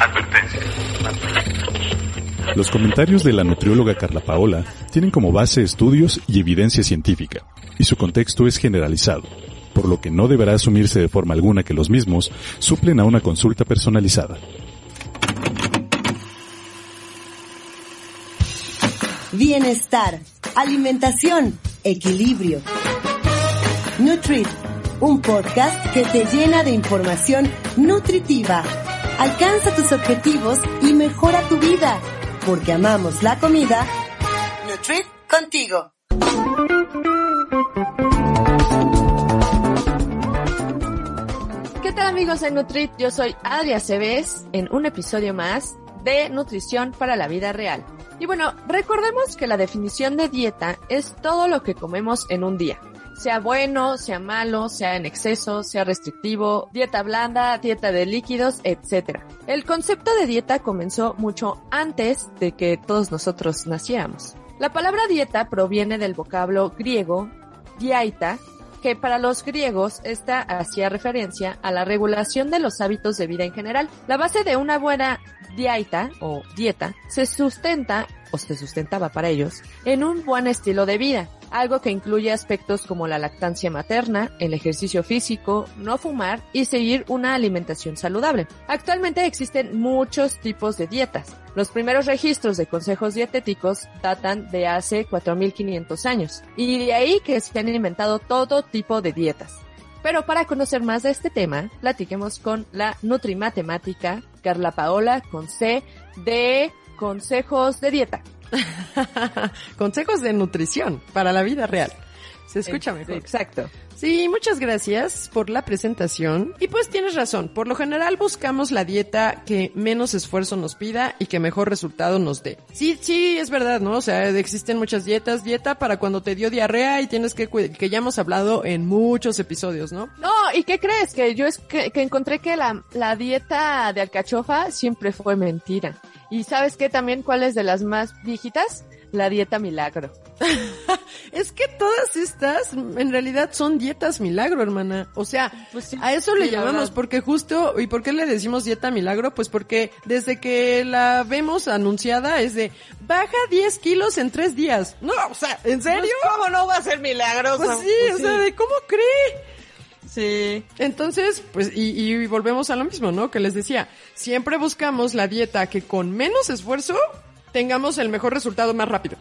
Advertencia. Los comentarios de la nutrióloga Carla Paola tienen como base estudios y evidencia científica, y su contexto es generalizado, por lo que no deberá asumirse de forma alguna que los mismos suplen a una consulta personalizada. Bienestar, alimentación, equilibrio. Nutrit, un podcast que te llena de información nutritiva. Alcanza tus objetivos y mejora tu vida, porque amamos la comida. Nutrit contigo. ¿Qué tal amigos de Nutrit? Yo soy Adria Cebes en un episodio más de Nutrición para la Vida Real. Y bueno, recordemos que la definición de dieta es todo lo que comemos en un día. Sea bueno, sea malo, sea en exceso, sea restrictivo, dieta blanda, dieta de líquidos, etc. El concepto de dieta comenzó mucho antes de que todos nosotros naciéramos. La palabra dieta proviene del vocablo griego diaita, que para los griegos esta hacía referencia a la regulación de los hábitos de vida en general. La base de una buena dieta o dieta se sustenta o se sustentaba para ellos en un buen estilo de vida, algo que incluye aspectos como la lactancia materna, el ejercicio físico, no fumar y seguir una alimentación saludable. Actualmente existen muchos tipos de dietas. Los primeros registros de consejos dietéticos datan de hace 4500 años y de ahí que se han inventado todo tipo de dietas. Pero para conocer más de este tema, platiquemos con la nutrimatemática Carla Paola con C de consejos de dieta. consejos de nutrición para la vida real. Se escucha mejor. Exacto. Sí, muchas gracias por la presentación. Y pues tienes razón, por lo general buscamos la dieta que menos esfuerzo nos pida y que mejor resultado nos dé. Sí, sí, es verdad, ¿no? O sea, existen muchas dietas. Dieta para cuando te dio diarrea y tienes que que ya hemos hablado en muchos episodios, ¿no? No, ¿y qué crees? Que yo es que, que encontré que la, la dieta de alcachofa siempre fue mentira. ¿Y sabes qué también cuál es de las más viejitas? La dieta milagro. es que todas estas en realidad son dietas milagro, hermana. O sea, Pues sí, a eso le sí, llamamos porque justo, ¿y por qué le decimos dieta milagro? Pues porque desde que la vemos anunciada es de baja 10 kilos en 3 días. No, o sea, ¿en serio? Pues, ¿Cómo no va a ser milagroso? Pues sí, o sea, de cómo cree. Sí. Entonces, pues, y, y volvemos a lo mismo, ¿no? Que les decía, siempre buscamos la dieta que con menos esfuerzo tengamos el mejor resultado más rápido.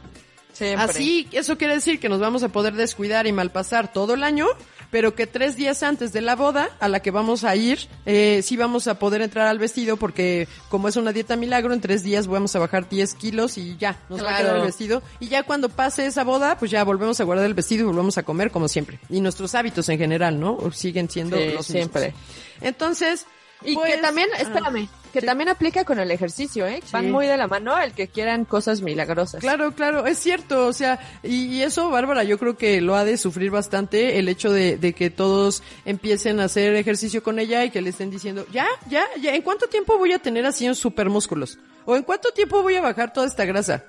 Siempre. Así, eso quiere decir que nos vamos a poder descuidar y malpasar todo el año, pero que tres días antes de la boda a la que vamos a ir, eh, sí vamos a poder entrar al vestido porque como es una dieta milagro, en tres días vamos a bajar 10 kilos y ya, nos va a quedar el vestido. Y ya cuando pase esa boda, pues ya volvemos a guardar el vestido y volvemos a comer como siempre. Y nuestros hábitos en general, ¿no? Siguen siendo Sí, los siempre. mismos. Entonces, Y pues, que también, ah, espérame, que sí. también aplica con el ejercicio, ¿eh? Van muy de la mano el que quieran cosas milagrosas. Claro, claro, es cierto, o sea, y, y eso, Bárbara, yo creo que lo ha de sufrir bastante el hecho de, de que todos empiecen a hacer ejercicio con ella y que le estén diciendo, ya, ya, ya, ¿en cuánto tiempo voy a tener así un super músculos? ¿O en cuánto tiempo voy a bajar toda esta grasa?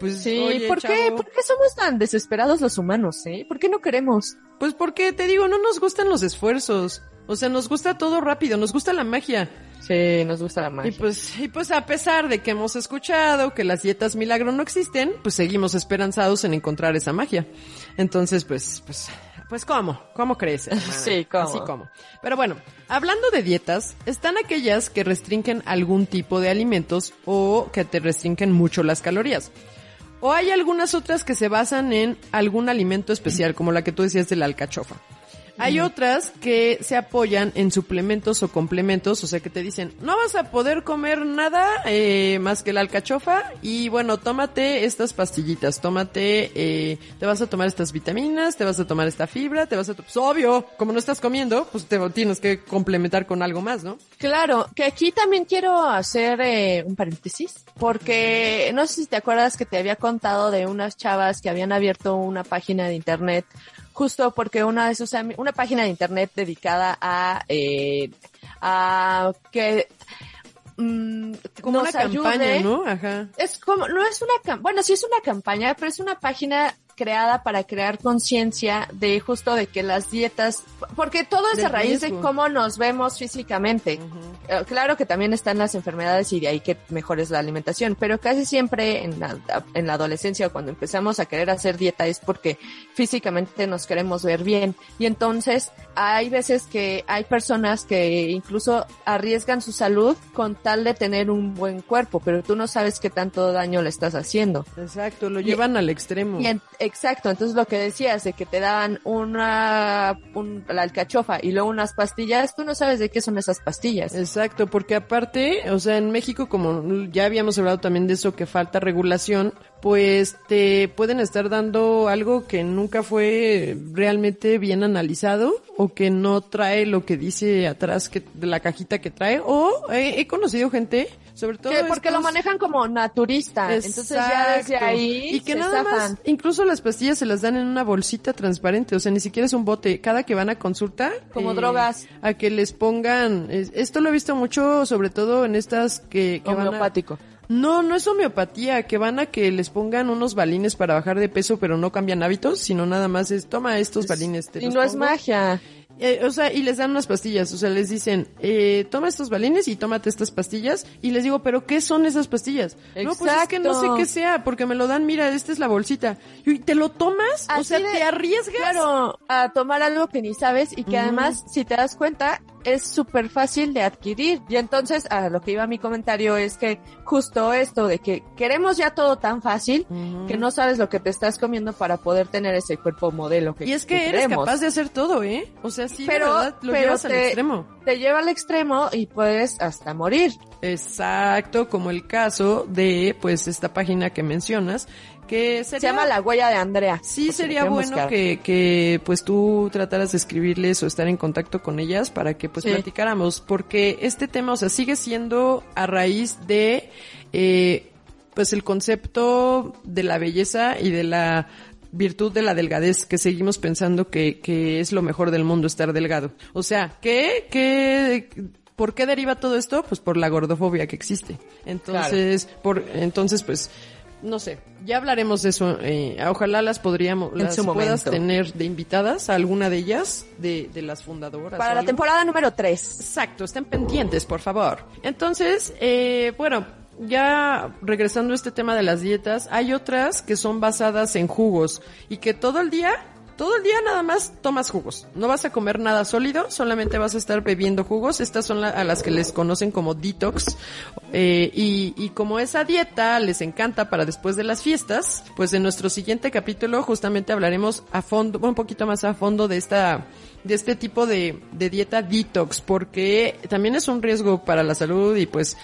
Pues, Sí, oye, ¿por qué? ¿Por qué somos tan desesperados los humanos, eh? ¿Por qué no queremos? Pues porque, te digo, no nos gustan los esfuerzos. O sea, nos gusta todo rápido, nos gusta la magia. Sí, nos gusta la Y magia. pues, y pues a pesar de que hemos escuchado que las dietas milagro no existen, pues seguimos esperanzados en encontrar esa magia. Entonces, pues, pues, pues cómo, cómo crees? hermana? Sí, cómo. Así como. Pero bueno, hablando de dietas, están aquellas que restringen algún tipo de alimentos o que te restringen mucho las calorías. O hay algunas otras que se basan en algún alimento especial, como la que tú decías de la alcachofa. Hay otras que se apoyan en suplementos o complementos, o sea que te dicen, no vas a poder comer nada eh, más que la alcachofa y bueno, tómate estas pastillitas, tómate, eh, te vas a tomar estas vitaminas, te vas a tomar esta fibra, te vas a... Pues obvio, como no estás comiendo, pues te tienes que complementar con algo más, ¿no? Claro, que aquí también quiero hacer eh, un paréntesis, porque no sé si te acuerdas que te había contado de unas chavas que habían abierto una página de internet justo porque una de sus una página de internet dedicada a eh, a que mm, Como nos una campaña. ¿no? Ajá. Es como, no es una bueno, sí es una campaña, pero es una página creada para crear conciencia de justo de que las dietas, porque todo es a raíz riesgo. de cómo nos vemos físicamente. Eh, Claro que también están las enfermedades y de ahí que mejor es la alimentación, pero casi siempre en la, en la adolescencia o cuando empezamos a querer hacer dieta es porque físicamente nos queremos ver bien. Y entonces hay veces que hay personas que incluso arriesgan su salud con tal de tener un buen cuerpo, pero tú no sabes qué tanto daño le estás haciendo. Exacto, lo llevan al extremo. Y en- exacto, entonces lo que decías de que te daban una un- la alcachofa y luego unas pastillas, tú no sabes de qué son esas pastillas. Exacto, porque aparte, o sea, en México, como ya habíamos hablado también de eso, que falta regulación, pues te pueden estar dando algo que nunca fue realmente bien analizado o que no trae lo que dice atrás que, de la cajita que trae. O he conocido gente, sobre todo... Que- porque lo manejan como naturista, entonces ya desde ahí y que se nada más incluso las pastillas se las dan en una bolsita transparente o sea ni siquiera es un bote cada que van a consulta eh, Como drogas. a que les pongan es- esto lo he visto mucho sobre todo en estas que, que van a- homeopático. no, no es homeopatía, que van a que les pongan unos balines para bajar de peso, pero no cambian hábitos, sino nada más es, toma estos balines. te Y los no es magia. Eh, o sea, y les dan unas pastillas, o sea, les dicen, eh, toma estos balines y tómate estas pastillas, y les digo, pero ¿qué son esas pastillas? No, pues es que no sé Exacto. qué sea, porque me lo dan, mira, esta es la bolsita. Y te lo tomas, o sea, de- te arriesgas. Claro, a tomar algo que ni sabes y que además, si te das cuenta, es súper fácil de adquirir. Y entonces, a lo que iba mi comentario es que justo esto de que queremos ya todo tan fácil que no sabes lo que te estás comiendo para poder tener ese cuerpo modelo que Y es que eres queremos. capaz de hacer todo, ¿eh? O sea, sí, Pero- de verdad, lo pero llevas al te- extremo. Te lleva al extremo y puedes hasta morir. Exacto, como el caso de, pues, esta página que mencionas, que sería... Se llama La Huella de Andrea. Sí, si sería bueno que, que pues tú trataras de escribirles o estar en contacto con ellas para que pues Sí. platicáramos, porque este tema, o sea, sigue siendo a raíz de eh, pues el concepto de la belleza y de la virtud de la delgadez, que seguimos pensando que, que es lo mejor del mundo estar delgado. O sea, ¿qué, qué, ¿por qué deriva todo esto? Pues por la gordofobia que existe. Entonces, por, entonces pues, no sé, ya hablaremos de eso. eh, ojalá las podríamos, En las puedas momento. tener de invitadas a alguna de ellas, de, de las fundadoras. Para la algo. temporada número 3. Exacto, estén pendientes, por favor. Entonces, eh, bueno, ya regresando a este tema de las dietas, hay otras que son basadas en jugos y que todo el día, todo el día nada más tomas jugos. No vas a comer nada sólido, solamente vas a estar bebiendo jugos. Estas son a las que les conocen como detox. Eh, y, y como esa dieta les encanta para después de las fiestas, pues en nuestro siguiente capítulo justamente hablaremos a fondo, un poquito más a fondo de esta de este tipo de, de dieta detox, porque también es un riesgo para la salud y pues,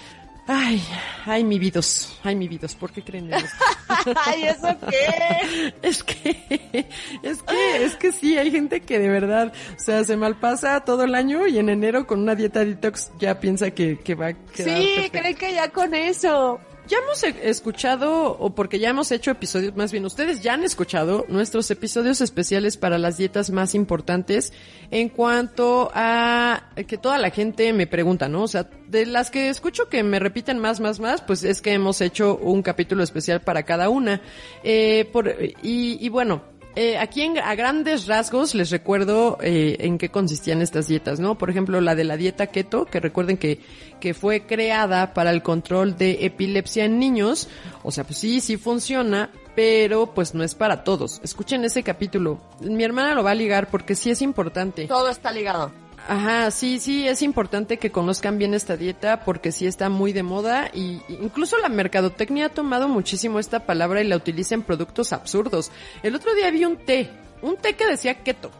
ay, ay mi vidos, ay mi vidos, ¿por qué creen en esto? Ay, ¿eso qué? Es que, es que, es que sí, hay gente que de verdad, o sea, se malpasa todo el año y en enero con una dieta detox ya piensa que, que va a quedar Sí, perfecto. creen que ya con eso. Ya hemos e- escuchado, o porque ya hemos hecho episodios, más bien ustedes ya han escuchado nuestros episodios especiales para las dietas más importantes en cuanto a que toda la gente me pregunta, ¿no? O sea, de las que escucho que me repiten más, más, más, pues es que hemos hecho un capítulo especial para cada una. Eh, por, y, y bueno, eh, aquí en- a grandes rasgos les recuerdo eh, en qué consistían estas dietas, ¿no? Por ejemplo, la de la dieta keto, que recuerden que, que fue creada para el control de epilepsia en niños. O sea, pues sí, sí funciona, pero pues no es para todos. Escuchen ese capítulo. Mi hermana lo va a ligar porque sí es importante. Todo está ligado. Ajá, sí, sí, es importante que conozcan bien esta dieta porque sí está muy de moda y incluso la mercadotecnia ha tomado muchísimo esta palabra y la utiliza en productos absurdos. El otro día vi un té, un té que decía keto.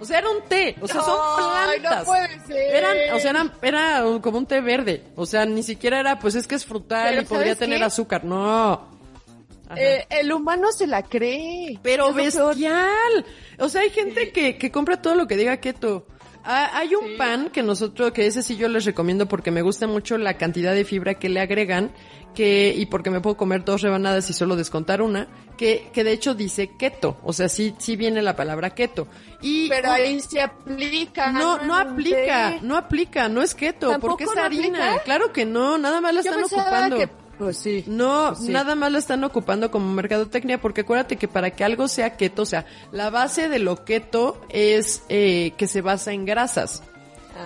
O sea, era un té, o sea, son plantas. no puede ser. Eran, o sea, eran, era como un té verde. O sea, ni siquiera era, pues es que es frutal Pero y podría ¿sabes tener qué? azúcar. No. Eh, el humano se la cree. Pero bestial. O sea, hay gente que, que compra todo lo que diga keto. Ah, hay un Sí. pan que nosotros, que ese sí yo les recomiendo porque me gusta mucho la cantidad de fibra que le agregan, que, y porque me puedo comer dos rebanadas y solo descontar una, que, que de hecho dice keto. O sea, sí, sí viene la palabra keto. Y Pero ahí se aplica. no, no un aplica, no aplica, no es keto, ¿Tampoco porque es no harina. aplica? Claro que no, nada más la Yo están ocupando. que, pues sí. No, Pues sí. nada más lo están ocupando como mercadotecnia, porque acuérdate que para que algo sea keto, o sea, la base de lo keto es eh, que se basa en grasas.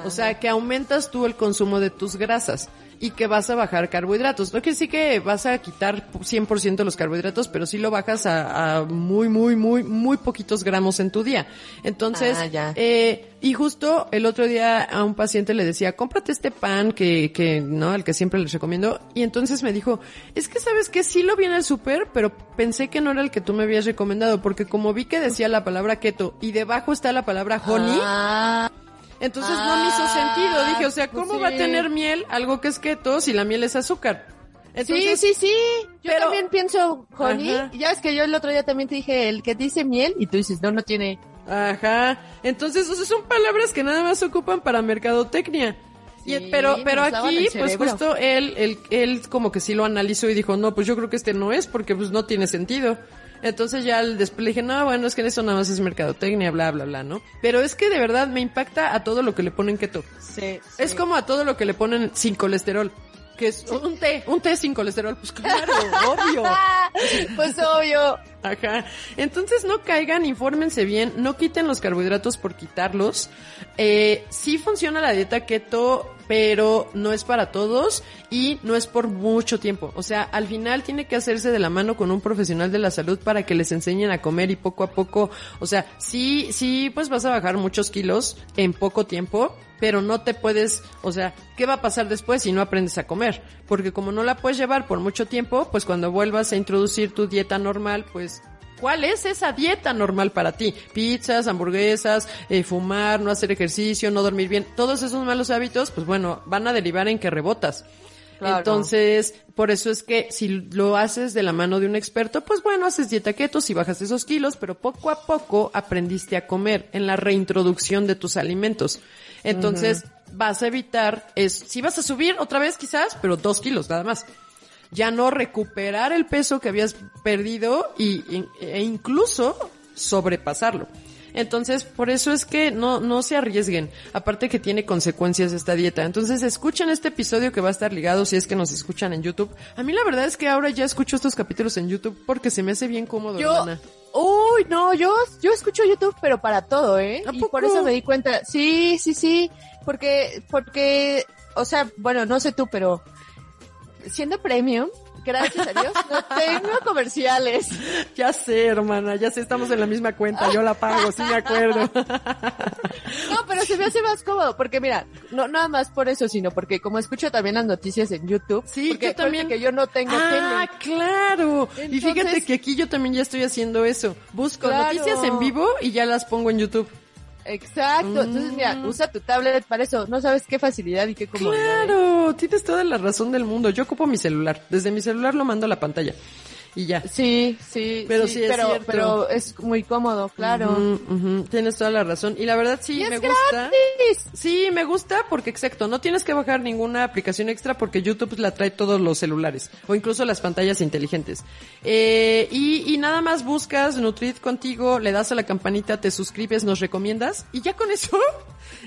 O sea, que aumentas tú el consumo de tus grasas y que vas a bajar carbohidratos. No quiere decir que vas a quitar 100% los carbohidratos, pero sí lo bajas a, a muy, muy, muy, muy poquitos gramos en tu día. Entonces, Ah, ya. eh, y justo el otro día a un paciente le decía, cómprate este pan que, que, no, el que siempre les recomiendo. Y entonces me dijo, es que sabes que sí lo vi en el súper, pero pensé que no era el que tú me habías recomendado, porque como vi que decía la palabra keto y debajo está la palabra honey, Ah, entonces no me hizo sentido. Dije, o sea, pues ¿cómo va a tener miel algo que es keto si la miel es azúcar? Entonces, sí, sí, sí. Yo pero- también pienso honey. Ajá. Y Ya ves que yo el otro día también te dije el que dice miel y tú dices, no, no tiene. Ajá. Entonces, o sea, son palabras que nada más se ocupan para mercadotecnia. Y, Sí, pero, pero lavan aquí, pues justo él, él, él como que sí lo analizó y dijo, no, pues yo creo que este no es porque pues no tiene sentido. Entonces ya al después le dije, no, bueno, es que eso nada más es mercadotecnia, bla, bla, bla, ¿no? Pero es que de verdad me impacta a todo lo que le ponen keto. Sí, Es como a todo lo que le ponen sin colesterol. Que es un té, un té sin colesterol, pues claro, obvio. pues obvio. Ajá. Entonces no caigan, infórmense bien, no quiten los carbohidratos por quitarlos. Eh, sí funciona la dieta keto, pero no es para todos y no es por mucho tiempo. O sea, al final tiene que hacerse de la mano con un profesional de la salud para que les enseñen a comer y poco a poco, o sea, sí, sí, pues vas a bajar muchos kilos en poco tiempo, pero no te puedes, o sea, ¿qué va a pasar después si no aprendes a comer? Porque como no la puedes llevar por mucho tiempo, pues cuando vuelvas a introducir tu dieta normal, pues ¿Cuál es esa dieta normal para ti? Pizzas, hamburguesas, eh, fumar, no hacer ejercicio, no dormir bien. Todos esos malos hábitos, pues bueno, van a derivar en que rebotas. Claro. Entonces, por eso es que si lo haces de la mano de un experto, pues bueno, haces dieta keto, si bajas esos kilos, pero poco a poco aprendiste a comer en la reintroducción de tus alimentos. Entonces, vas a evitar, es, si vas a subir otra vez quizás, pero dos kilos nada más ya no recuperar el peso que habías perdido y, e incluso sobrepasarlo. Entonces, por eso es que no, no se arriesguen. Aparte que tiene consecuencias esta dieta. Entonces, escuchen este episodio que va a estar ligado si es que nos escuchan en YouTube. A mí la verdad es que ahora ya escucho estos capítulos en YouTube porque se me hace bien cómodo, Yo, hermana. uy, no, yo, yo escucho YouTube, pero para todo, ¿eh? ¿A Y por eso me di cuenta. Sí, sí, sí, porque, porque, o sea, bueno, no sé tú, pero siendo premium, gracias a Dios, no tengo comerciales. Ya sé, hermana, ya sé, estamos en la misma cuenta. Yo la pago, sí me acuerdo. No, pero se me hace más cómodo, porque mira, no nada más por eso, sino porque como escucho también las noticias en YouTube, Sí, porque yo también. que yo no tengo Ah, tele. claro. y fíjate que aquí yo también ya estoy haciendo eso. Busco Claro. noticias en vivo y ya las pongo en YouTube. Exacto. Entonces, mira, Mm. usa tu tablet para eso. No sabes qué facilidad y qué comodidad. Claro, tienes toda la razón del mundo. Yo ocupo mi celular. Desde mi celular lo mando a la pantalla. Y ya. Sí, sí. Pero sí es pero, cierto. pero es muy cómodo, claro. Tienes toda la razón. Y la verdad sí, me gusta. gratis. Sí, me gusta porque exacto, no tienes que bajar ninguna aplicación extra porque YouTube la trae todos los celulares o incluso las pantallas inteligentes. Eh, y, y nada más buscas Nutrit contigo, le das a la campanita, te suscribes, nos recomiendas y ya con eso.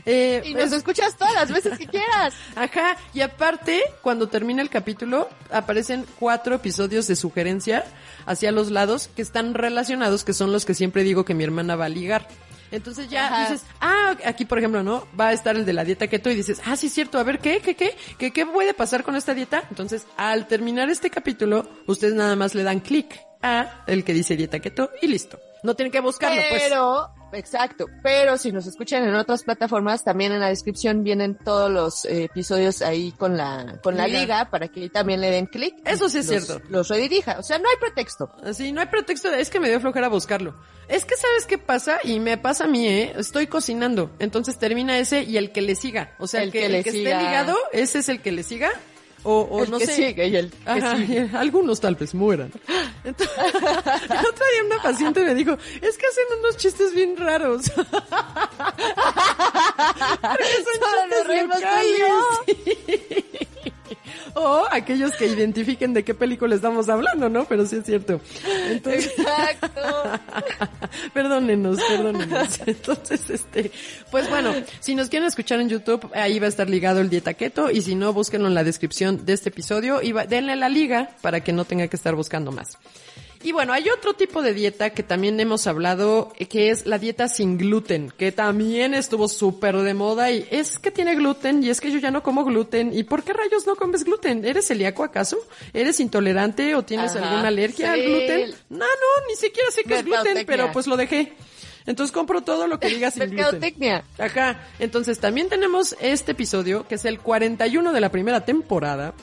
Eh, Y nos es- escuchas todas las veces que quieras. Ajá, y aparte, cuando termina el capítulo, aparecen cuatro episodios de sugerencia hacia los lados que están relacionados, que son los que siempre digo que mi hermana va a ligar. Entonces ya Ajá. dices, ah, aquí por ejemplo, ¿no? Va a estar el de la dieta keto y dices, ah, sí es cierto, a ver, ¿qué, qué, qué? ¿Qué, qué puede pasar con esta dieta? Entonces, al terminar este capítulo, ustedes nada más le dan clic a el que dice dieta keto y listo. No tienen que buscarlo, pues. Exacto, pero si nos escuchan en otras plataformas, también en la descripción vienen todos los eh, episodios ahí con la con la Liga. liga para que también le den clic. Eso sí es Los- cierto. Los redirija, o sea, no hay pretexto. Así, no hay pretexto, es que me dio flojera buscarlo. Es que sabes qué pasa, y me pasa a mí, ¿eh? Estoy cocinando, entonces termina ese y el que le siga. O sea, el, El que, que el le que siga. esté ligado, ese es el que le siga. O, o el no que sé. sigue y el que Ajá, sigue. algunos tal vez mueran. Entonces, el otro día una paciente me dijo, es que hacen unos chistes bien raros. Porque son Solo chistes. O aquellos que identifiquen de qué película estamos hablando, ¿no? Pero sí es cierto. Entonces, Exacto. perdónenos, perdónenos. Entonces, este, pues bueno, si nos quieren escuchar en YouTube, ahí va a estar ligado el dieta keto y si no, búsquenlo en la descripción de este episodio y va- denle la liga para que no tenga que estar buscando más. Y bueno, hay otro tipo de dieta que también hemos hablado, eh, que es la dieta sin gluten, que también estuvo súper de moda y es que tiene gluten y es que yo ya no como gluten. ¿Y por qué rayos no comes gluten? ¿Eres celíaco acaso? ¿Eres intolerante o tienes Ajá, alguna alergia al gluten? No, no, ni siquiera sé qué es gluten, pero pues lo dejé. Entonces compro todo lo que diga sin gluten. Acá. Entonces también tenemos este episodio, que es el 41 de la primera temporada.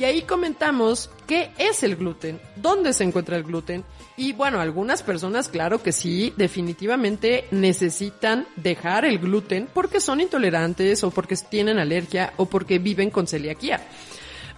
Y ahí comentamos qué es el gluten, dónde se encuentra el gluten. Y bueno, algunas personas, claro que sí, definitivamente necesitan dejar el gluten porque son intolerantes o porque tienen alergia o porque viven con celiaquía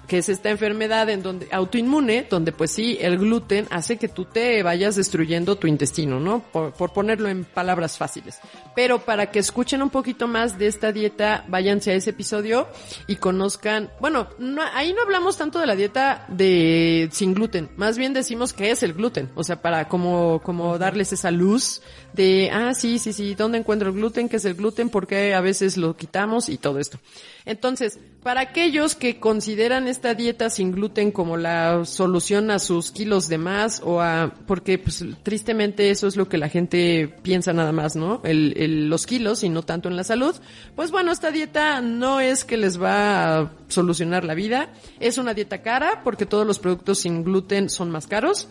que es esta enfermedad en donde autoinmune, donde pues sí, el gluten hace que tú te vayas destruyendo tu intestino, ¿no? Por, por ponerlo en palabras fáciles. Pero para que escuchen un poquito más de esta dieta, váyanse a ese episodio y conozcan, bueno, no- ahí no hablamos tanto de la dieta de sin gluten, más bien decimos qué es el gluten, o sea, para como, como darles esa luz de, ah, sí, sí, sí, ¿dónde encuentro el gluten? ¿Qué es el gluten? ¿Por qué a veces lo quitamos? Y todo esto. Entonces, para aquellos que consideran esta dieta sin gluten como la solución a sus kilos de más o a, porque pues tristemente eso es lo que la gente piensa nada más, ¿no? El, el- los kilos y no tanto en la salud. Pues bueno, esta dieta no es que les va a solucionar la vida. Es una dieta cara porque todos los productos sin gluten son más caros.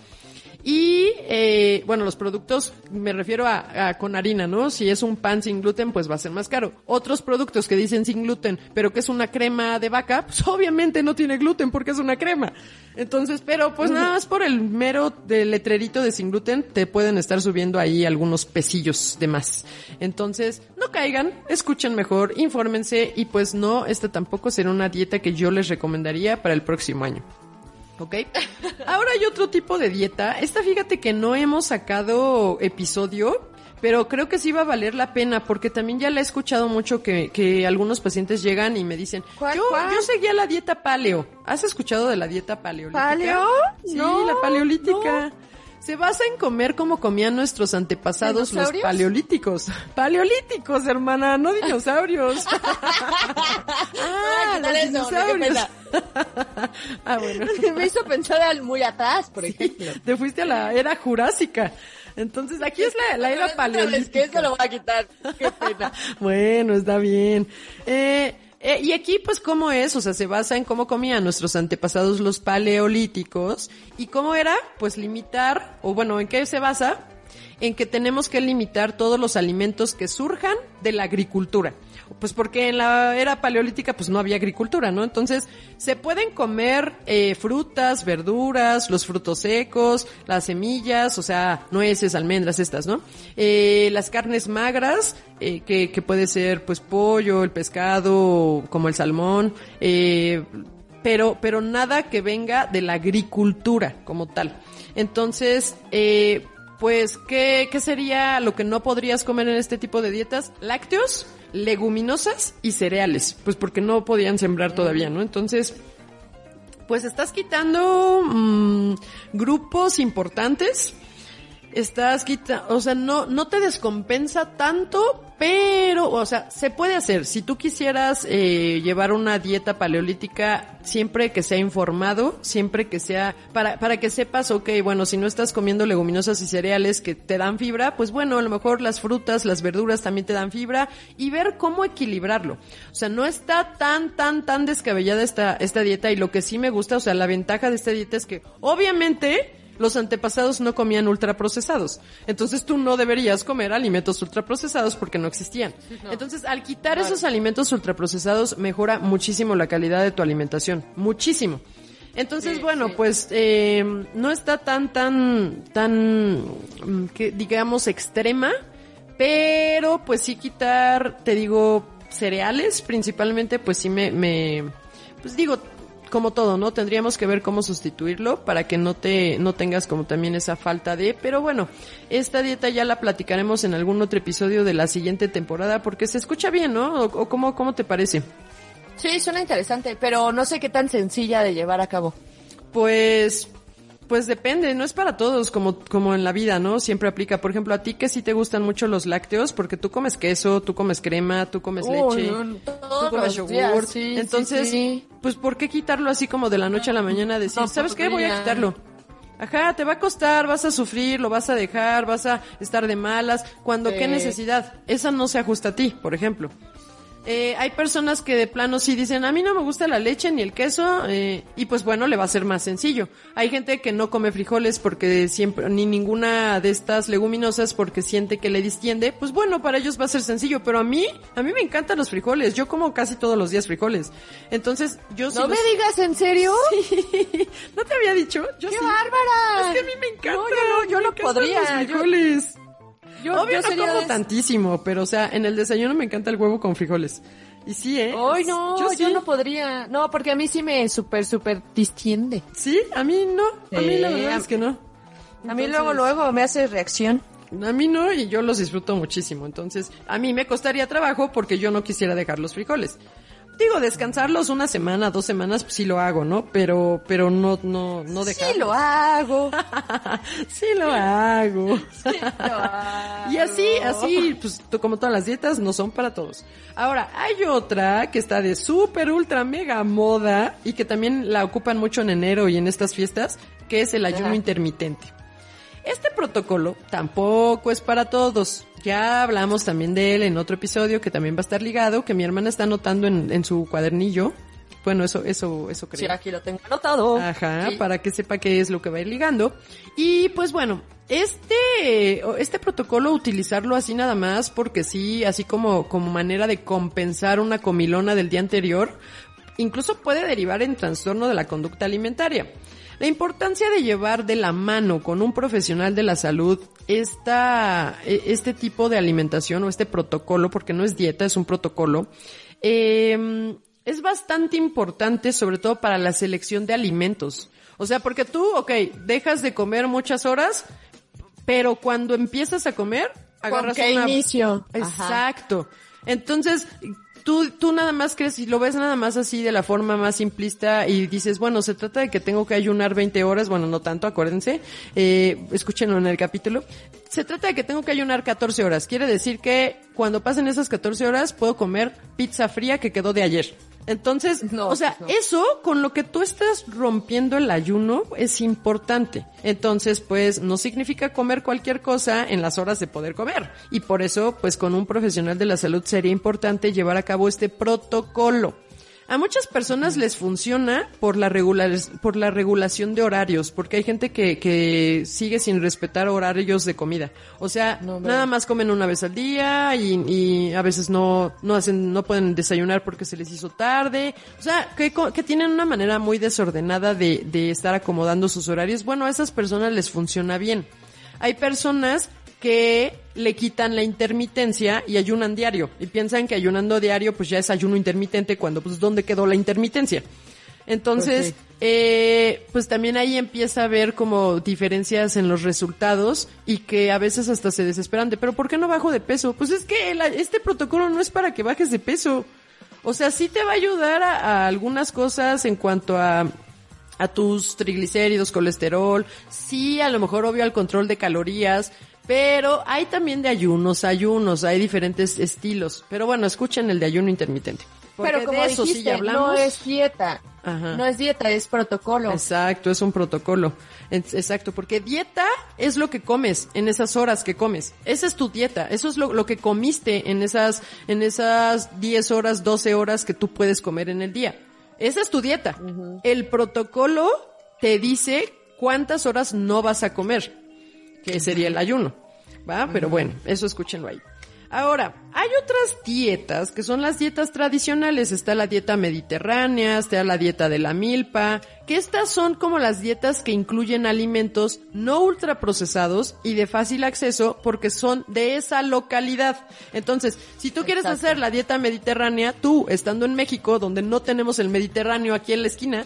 Y, eh, bueno, los productos, me refiero a, a con harina, ¿no? Si es un pan sin gluten, pues va a ser más caro. Otros productos que dicen sin gluten, pero que es una crema de vaca, pues obviamente no tiene gluten porque es una crema. Entonces, pero pues nada más por el mero del letrerito de sin gluten, te pueden estar subiendo ahí algunos pesillos de más. Entonces, no caigan, escuchen mejor, infórmense y pues no, esta tampoco será una dieta que yo les recomendaría para el próximo año. ¿Ok? Ahora hay otro tipo de dieta. Esta fíjate que no hemos sacado episodio, pero creo que sí va a valer la pena porque también ya la he escuchado mucho que, que algunos pacientes llegan y me dicen, ¿Cuál, yo, cuál? yo seguía la dieta paleo. ¿Has escuchado de la dieta paleolítica? ¿Paleo? Sí, No, la paleolítica. Se basa en comer como comían nuestros antepasados los paleolíticos. Paleolíticos, hermana, no dinosaurios. ah, quitar los eso, qué dinosaurios. ah, bueno. Me hizo pensar al muy atrás, por ejemplo. Te fuiste a la era jurásica. Entonces, aquí es la, la era Es que eso paleolítica. lo voy a quitar. Qué pena. Bueno, está bien. Eh, eh, y aquí, pues, ¿cómo es? O sea, se basa en cómo comían nuestros antepasados los paleolíticos. ¿Y cómo era? Pues limitar, o bueno, ¿en qué se basa? En que tenemos que limitar todos los alimentos que surjan de la agricultura. Pues porque en la era paleolítica pues no había agricultura, ¿no? Entonces se pueden comer eh, frutas, verduras, los frutos secos, las semillas, o sea, nueces, almendras, estas, ¿no? Eh, las carnes magras, eh, que, que puede ser pues pollo, el pescado, como el salmón, eh, pero, pero nada que venga de la agricultura como tal. Entonces, eh, pues, ¿qué, ¿qué sería lo que no podrías comer en este tipo de dietas? Lácteos, leguminosas y cereales. Pues porque no podían sembrar todavía, ¿no? Entonces, pues estás quitando mm, grupos importantes. Estás quitando, o sea, no, no te descompensa tanto, pero, o sea, se puede hacer. Si tú quisieras eh, llevar una dieta paleolítica, siempre que sea informado, siempre que sea, para, para que sepas, ok, bueno, si no estás comiendo leguminosas y cereales que te dan fibra, pues bueno, a lo mejor las frutas, las verduras también te dan fibra y ver cómo equilibrarlo. O sea, no está tan, tan, tan descabellada esta, esta dieta y lo que sí me gusta, o sea, la ventaja de esta dieta es que, obviamente, los antepasados no comían ultraprocesados. Entonces tú no deberías comer alimentos ultraprocesados porque no existían. Entonces al quitar esos alimentos ultraprocesados mejora muchísimo la calidad de tu alimentación. Muchísimo. Entonces, bueno, pues eh, no está tan, tan, tan, mm, que digamos, extrema, pero pues sí quitar, te digo, cereales principalmente, pues sí me, me, pues digo, como todo, ¿no? Tendríamos que ver cómo sustituirlo para que no te, no tengas como también esa falta de, pero bueno, esta dieta ya la platicaremos en algún otro episodio de la siguiente temporada porque se escucha bien, ¿no? ¿O, o cómo, cómo te parece? Sí, suena interesante, pero no sé qué tan sencilla de llevar a cabo. Pues, pues depende, no es para todos como, como en la vida, ¿no? Siempre aplica. Por ejemplo, a ti que sí te gustan mucho los lácteos, porque tú comes queso, tú comes crema, tú comes Oh, leche, no, tú comes yogur. sí, Entonces, sí, sí. pues ¿por qué quitarlo así como de la noche a la mañana? Decir, No ¿sabes qué? Voy a quitarlo. Ajá, te va a costar, vas a sufrir, lo vas a dejar, vas a estar de malas. Cuando. ¿qué necesidad? Esa no se ajusta a ti, por ejemplo. Eh, hay personas que de plano sí dicen, a mí no me gusta la leche ni el queso, eh, y pues bueno, le va a ser más sencillo. Hay gente que no come frijoles porque siempre, ni ninguna de estas leguminosas porque siente que le distiende, pues bueno, para ellos va a ser sencillo, pero a mí, a mí me encantan los frijoles, yo como casi todos los días frijoles. Entonces, yo sí No me los- digas en serio. ¿No te había dicho? Yo ¡Qué sí. bárbara! Es que a mí me encanta. No, yo no, yo no podría, los frijoles. Yo, Obvio yo no sería como tantísimo, pero o sea, en el desayuno me encanta el huevo con frijoles. Y sí, ¿eh? Ay, no, yo, yo, sí. no podría. No, porque a mí sí me súper, súper distiende. Sí, a mí no. A mí la verdad es que no. A mí luego, luego me hace reacción. A mí no, y yo los disfruto muchísimo. Entonces, a mí me costaría trabajo porque yo no quisiera dejar los frijoles. Digo, descansarlos una semana, dos semanas, pues sí lo hago, ¿no? Pero, pero no, no, no dejarlos. Sí lo hago. sí lo hago. Lo hago. Y así, así, pues como todas las dietas, no son para todos. Ahora, hay otra que está de súper, ultra, mega moda y que también la ocupan mucho en enero y en estas fiestas, que es el ayuno Ajá. intermitente. Este protocolo tampoco es para todos. Ya hablamos también de él en otro episodio que también va a estar ligado, que mi hermana está anotando en, en su cuadernillo. Bueno, eso, eso, eso creo. Sí, aquí lo tengo anotado. Ajá, Sí. para que sepa qué es lo que va a ir ligando. Y pues bueno, este, este protocolo utilizarlo así nada más porque sí, así como, como manera de compensar una comilona del día anterior, incluso puede derivar en trastorno de la conducta alimentaria. La importancia de llevar de la mano con un profesional de la salud esta, e- este tipo de alimentación o este protocolo, porque no es dieta, es un protocolo, eh, es bastante importante, sobre todo para la selección de alimentos. O sea, porque tú, ok, dejas de comer muchas horas, pero cuando empiezas a comer, agarras qué una... inicio? Ajá. Exacto. Entonces, tú, tú nada más crees y lo ves nada más así de la forma más simplista y dices, bueno, se trata de que tengo que ayunar 20 horas, bueno, no tanto, acuérdense, eh, escúchenlo en el capítulo. Se trata de que tengo que ayunar 14 horas. Quiere decir que cuando pasen esas 14 horas puedo comer pizza fría que quedó de ayer. Entonces, No, o sea, no. eso con lo que tú estás rompiendo el ayuno es importante. Entonces, pues no significa comer cualquier cosa en las horas de poder comer. Y por eso, pues con un profesional de la salud sería importante llevar a cabo este protocolo. A muchas personas les funciona por la, regular, por la regulación de horarios, porque hay gente que, que sigue sin respetar horarios de comida. O sea, No, nada más comen una vez al día y, y a veces no, no hacen, no pueden desayunar porque se les hizo tarde. O sea, que, que tienen una manera muy desordenada de, de estar acomodando sus horarios. Bueno, a esas personas les funciona bien. Hay personas que le quitan la intermitencia y ayunan diario. Y piensan que ayunando diario pues ya es ayuno intermitente cuando pues ¿dónde quedó la intermitencia? Entonces, Pues eh, pues también ahí empieza a haber como diferencias en los resultados y que a veces hasta se desesperan de, pero ¿por qué no bajo de peso? Pues es que el- este protocolo no es para que bajes de peso. O sea, sí te va a ayudar a, a algunas cosas en cuanto a a tus triglicéridos, colesterol, sí, a lo mejor obvio al control de calorías, pero hay también de ayunos, ayunos, hay diferentes estilos. Pero bueno, escuchen el de ayuno intermitente. Porque Pero como de eso sí ya hablamos. no es dieta. Ajá. No es dieta, es protocolo. Exacto, es un protocolo. Es- Exacto, porque dieta es lo que comes en esas horas que comes. Esa es tu dieta. Eso es lo, lo que comiste en esas, en esas 10 horas, 12 horas que tú puedes comer en el día. Esa es tu dieta. El protocolo te dice cuántas horas no vas a comer, que sería el ayuno, ¿va? Pero bueno, eso escúchenlo ahí. Ahora, hay otras dietas que son las dietas tradicionales. Está la dieta mediterránea, está la dieta de la milpa, que estas son como las dietas que incluyen alimentos no ultraprocesados y de fácil acceso porque son de esa localidad. Entonces, si tú quieres hacer la dieta mediterránea, tú, estando en México, donde no tenemos el Mediterráneo aquí en la esquina,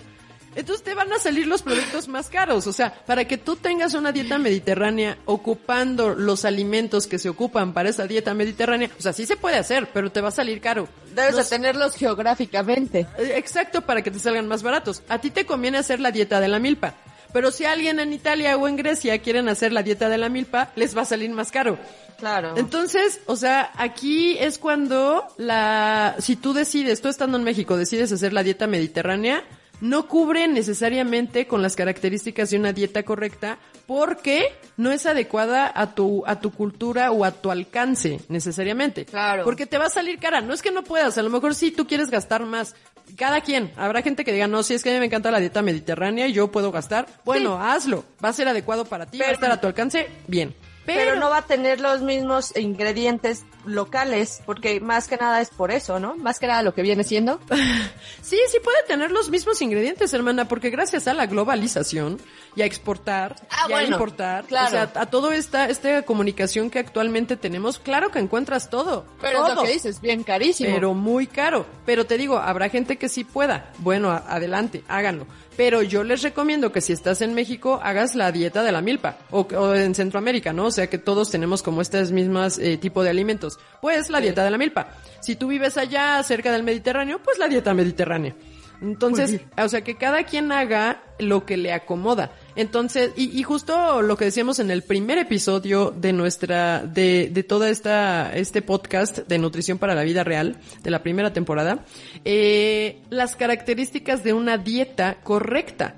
entonces te van a salir los productos más caros. O sea, para que tú tengas una dieta mediterránea ocupando los alimentos que se ocupan para esa dieta mediterránea, o sea, sí se puede hacer, pero te va a salir caro. Debes de tenerlos geográficamente. Eh, Exacto, para que te salgan más baratos. A ti te conviene hacer la dieta de la milpa. Pero si alguien en Italia o en Grecia quieren hacer la dieta de la milpa, les va a salir más caro. Claro. Entonces, o sea, aquí es cuando la, si tú decides, tú estando en México, decides hacer la dieta mediterránea, no cubre necesariamente con las características de una dieta correcta porque no es adecuada a tu, a tu cultura o a tu alcance necesariamente. Claro. Porque te va a salir cara. No es que no puedas, a lo mejor sí tú quieres gastar más. Cada quien. Habrá gente que diga, no, si es que a mí me encanta la dieta mediterránea y yo puedo gastar. Bueno, hazlo. Va a ser adecuado para ti, va a Pero- estar a tu alcance. Bien. Pero, no va a tener los mismos ingredientes locales, porque más que nada es por eso, ¿no? Más que nada lo que viene siendo. Sí, sí puede tener los mismos ingredientes, hermana, porque gracias a la globalización y a exportar Ah, y a importar, claro. o sea, a toda esta, esta comunicación que actualmente tenemos, claro que encuentras todo. Pero es lo que dices, bien carísimo. Pero muy caro. Pero te digo, habrá gente que sí pueda. Bueno, adelante, háganlo. Pero yo les recomiendo que si estás en México, hagas la dieta de la milpa. O, o en Centroamérica, ¿no? O sea que todos tenemos como estas mismas eh, tipo de alimentos. Pues la dieta de la milpa. Si tú vives allá cerca del Mediterráneo, pues la dieta mediterránea. Entonces, o sea, que cada quien haga lo que le acomoda. Entonces, y, y justo lo que decíamos en el primer episodio de nuestra, de, de toda esta, este podcast de nutrición para la vida real, de la primera temporada, eh, las características de una dieta correcta,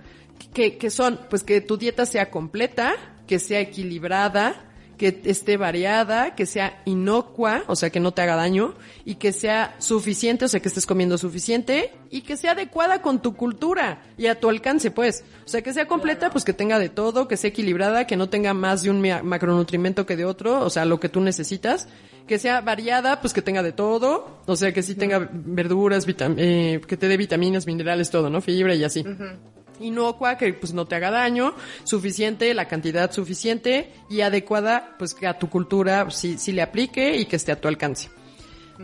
que, que son, pues que tu dieta sea completa, que sea equilibrada, que esté variada, que sea inocua, o sea, que no te haga daño, y que sea suficiente, o sea, que estés comiendo suficiente, y que sea adecuada con tu cultura y a tu alcance, pues. O sea, que sea completa, pues que tenga de todo, que sea equilibrada, que no tenga más de un ma- macronutrimento que de otro, o sea, lo que tú necesitas. Que sea variada, pues que tenga de todo, o sea, que sí tenga verduras, eh, que te dé vitaminas, minerales, todo, ¿no? Fibra y así inocua, que pues no te haga daño, suficiente, la cantidad suficiente y adecuada, pues que a tu cultura sí, sí le aplique y que esté a tu alcance.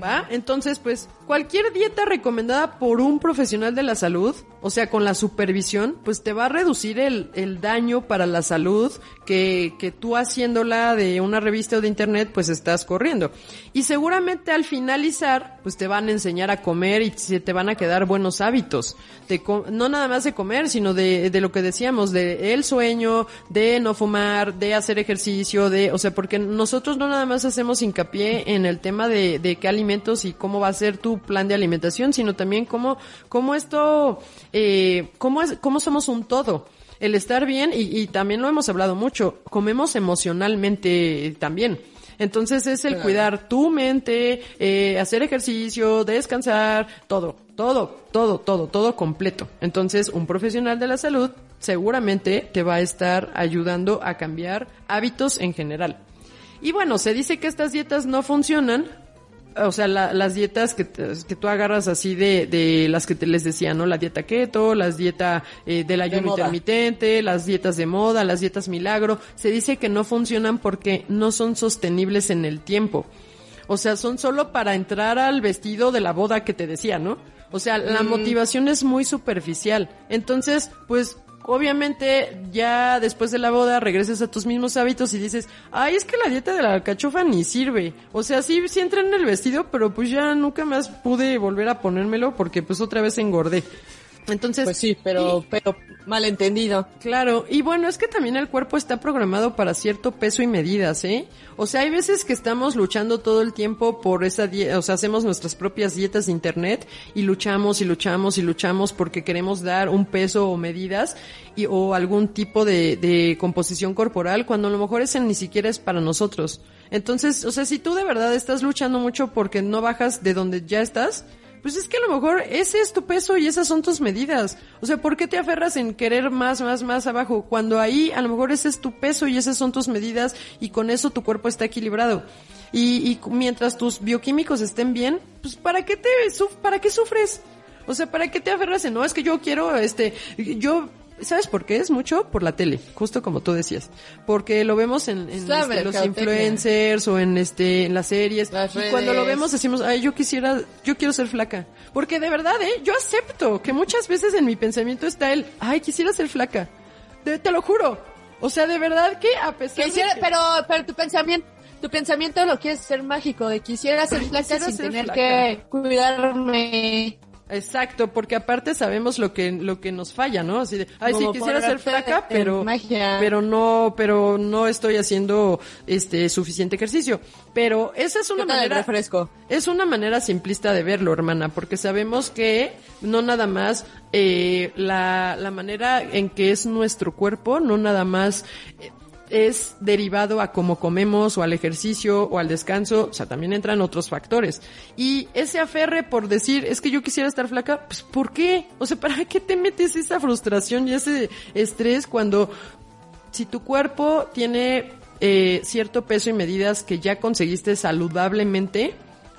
¿Va? Entonces, pues, cualquier dieta recomendada por un profesional de la salud, o sea, con la supervisión, pues te va a reducir el, el daño para la salud que, que tú haciéndola de una revista o de internet, pues estás corriendo. Y seguramente al finalizar, pues te van a enseñar a comer y se te van a quedar buenos hábitos. De no nada más de comer, sino de, de lo que decíamos, de el sueño, de no fumar, de hacer ejercicio, de, o sea, porque nosotros no nada más hacemos hincapié en el tema de, de qué alimentos y cómo va a ser tu plan de alimentación, sino también cómo, cómo esto, eh, cómo es, cómo somos un todo. El estar bien, y, y también lo hemos hablado mucho, comemos emocionalmente también. Entonces es el cuidar tu mente, eh, hacer ejercicio, descansar, todo, todo, todo, todo, todo completo. Entonces un profesional de la salud seguramente te va a estar ayudando a cambiar hábitos en general. Y bueno, se dice que estas dietas no funcionan. O sea, la- las dietas que, te- que tú agarras así de, de las que te les decía, ¿no? La dieta keto, las dieta eh, del ayuno intermitente, las dietas de moda, las dietas milagro, se dice que no funcionan porque no son sostenibles en el tiempo. O sea, son solo para entrar al vestido de la boda que te decía, ¿no? O sea, la motivación es muy superficial. Entonces, pues, obviamente, ya después de la boda regresas a tus mismos hábitos y dices, ay, es que la dieta de la alcachofa ni sirve. O sea, sí, sí entré en el vestido, pero pues ya nunca más pude volver a ponérmelo porque pues otra vez engordé. Entonces, Pues sí, pero, pero malentendido. Claro, y bueno, es que también el cuerpo está programado para cierto peso y medidas, ¿eh? O sea, hay veces que estamos luchando todo el tiempo por esa dieta, o sea, hacemos nuestras propias dietas de internet y luchamos y luchamos y luchamos porque queremos dar un peso o medidas y, o algún tipo de, de composición corporal cuando a lo mejor ese ni siquiera es para nosotros. Entonces, o sea, si tú de verdad estás luchando mucho porque no bajas de donde ya estás, pues es que a lo mejor ese es tu peso y esas son tus medidas. O sea, ¿por qué te aferras en querer más, más, más abajo? Cuando ahí a lo mejor ese es tu peso y esas son tus medidas y con eso tu cuerpo está equilibrado. Y, y mientras tus bioquímicos estén bien, pues ¿para qué te, para qué sufres? O sea, ¿para qué te aferras en, no, es que yo quiero, este, yo ¿Sabes por qué? Es mucho por la tele, justo como tú decías. Porque lo vemos en, en este, los influencers o en este en las series. y cuando lo vemos decimos, ay, yo quisiera, yo quiero ser flaca. Porque de verdad, eh, yo acepto que muchas veces en mi pensamiento está el, ay, quisiera ser flaca. te lo juro. O sea, de verdad que a pesar de pero, pero tu pensamiento, tu pensamiento lo quieres ser mágico, de quisiera ser flaca sin tener que cuidarme Exacto, porque aparte sabemos lo que lo que nos falla, ¿no? Así de, ay, sí quisiera ser flaca, pero pero no, pero no estoy haciendo este suficiente ejercicio. Pero esa es una manera refresco? Es una manera simplista de verlo, hermana, porque sabemos que no nada más eh, la la manera en que es nuestro cuerpo, no nada más eh, es derivado a cómo comemos o al ejercicio o al descanso, o sea, también entran otros factores. Y ese aferre por decir, es que yo quisiera estar flaca, pues ¿por qué? O sea, ¿para qué te metes esa frustración y ese estrés cuando si tu cuerpo tiene eh, cierto peso y medidas que ya conseguiste saludablemente,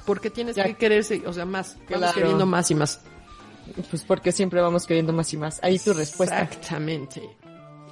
¿por qué tienes que quererse, o sea, más, vamos queriendo más y más? Pues porque siempre vamos queriendo más y más. Ahí tu respuesta. Exactamente.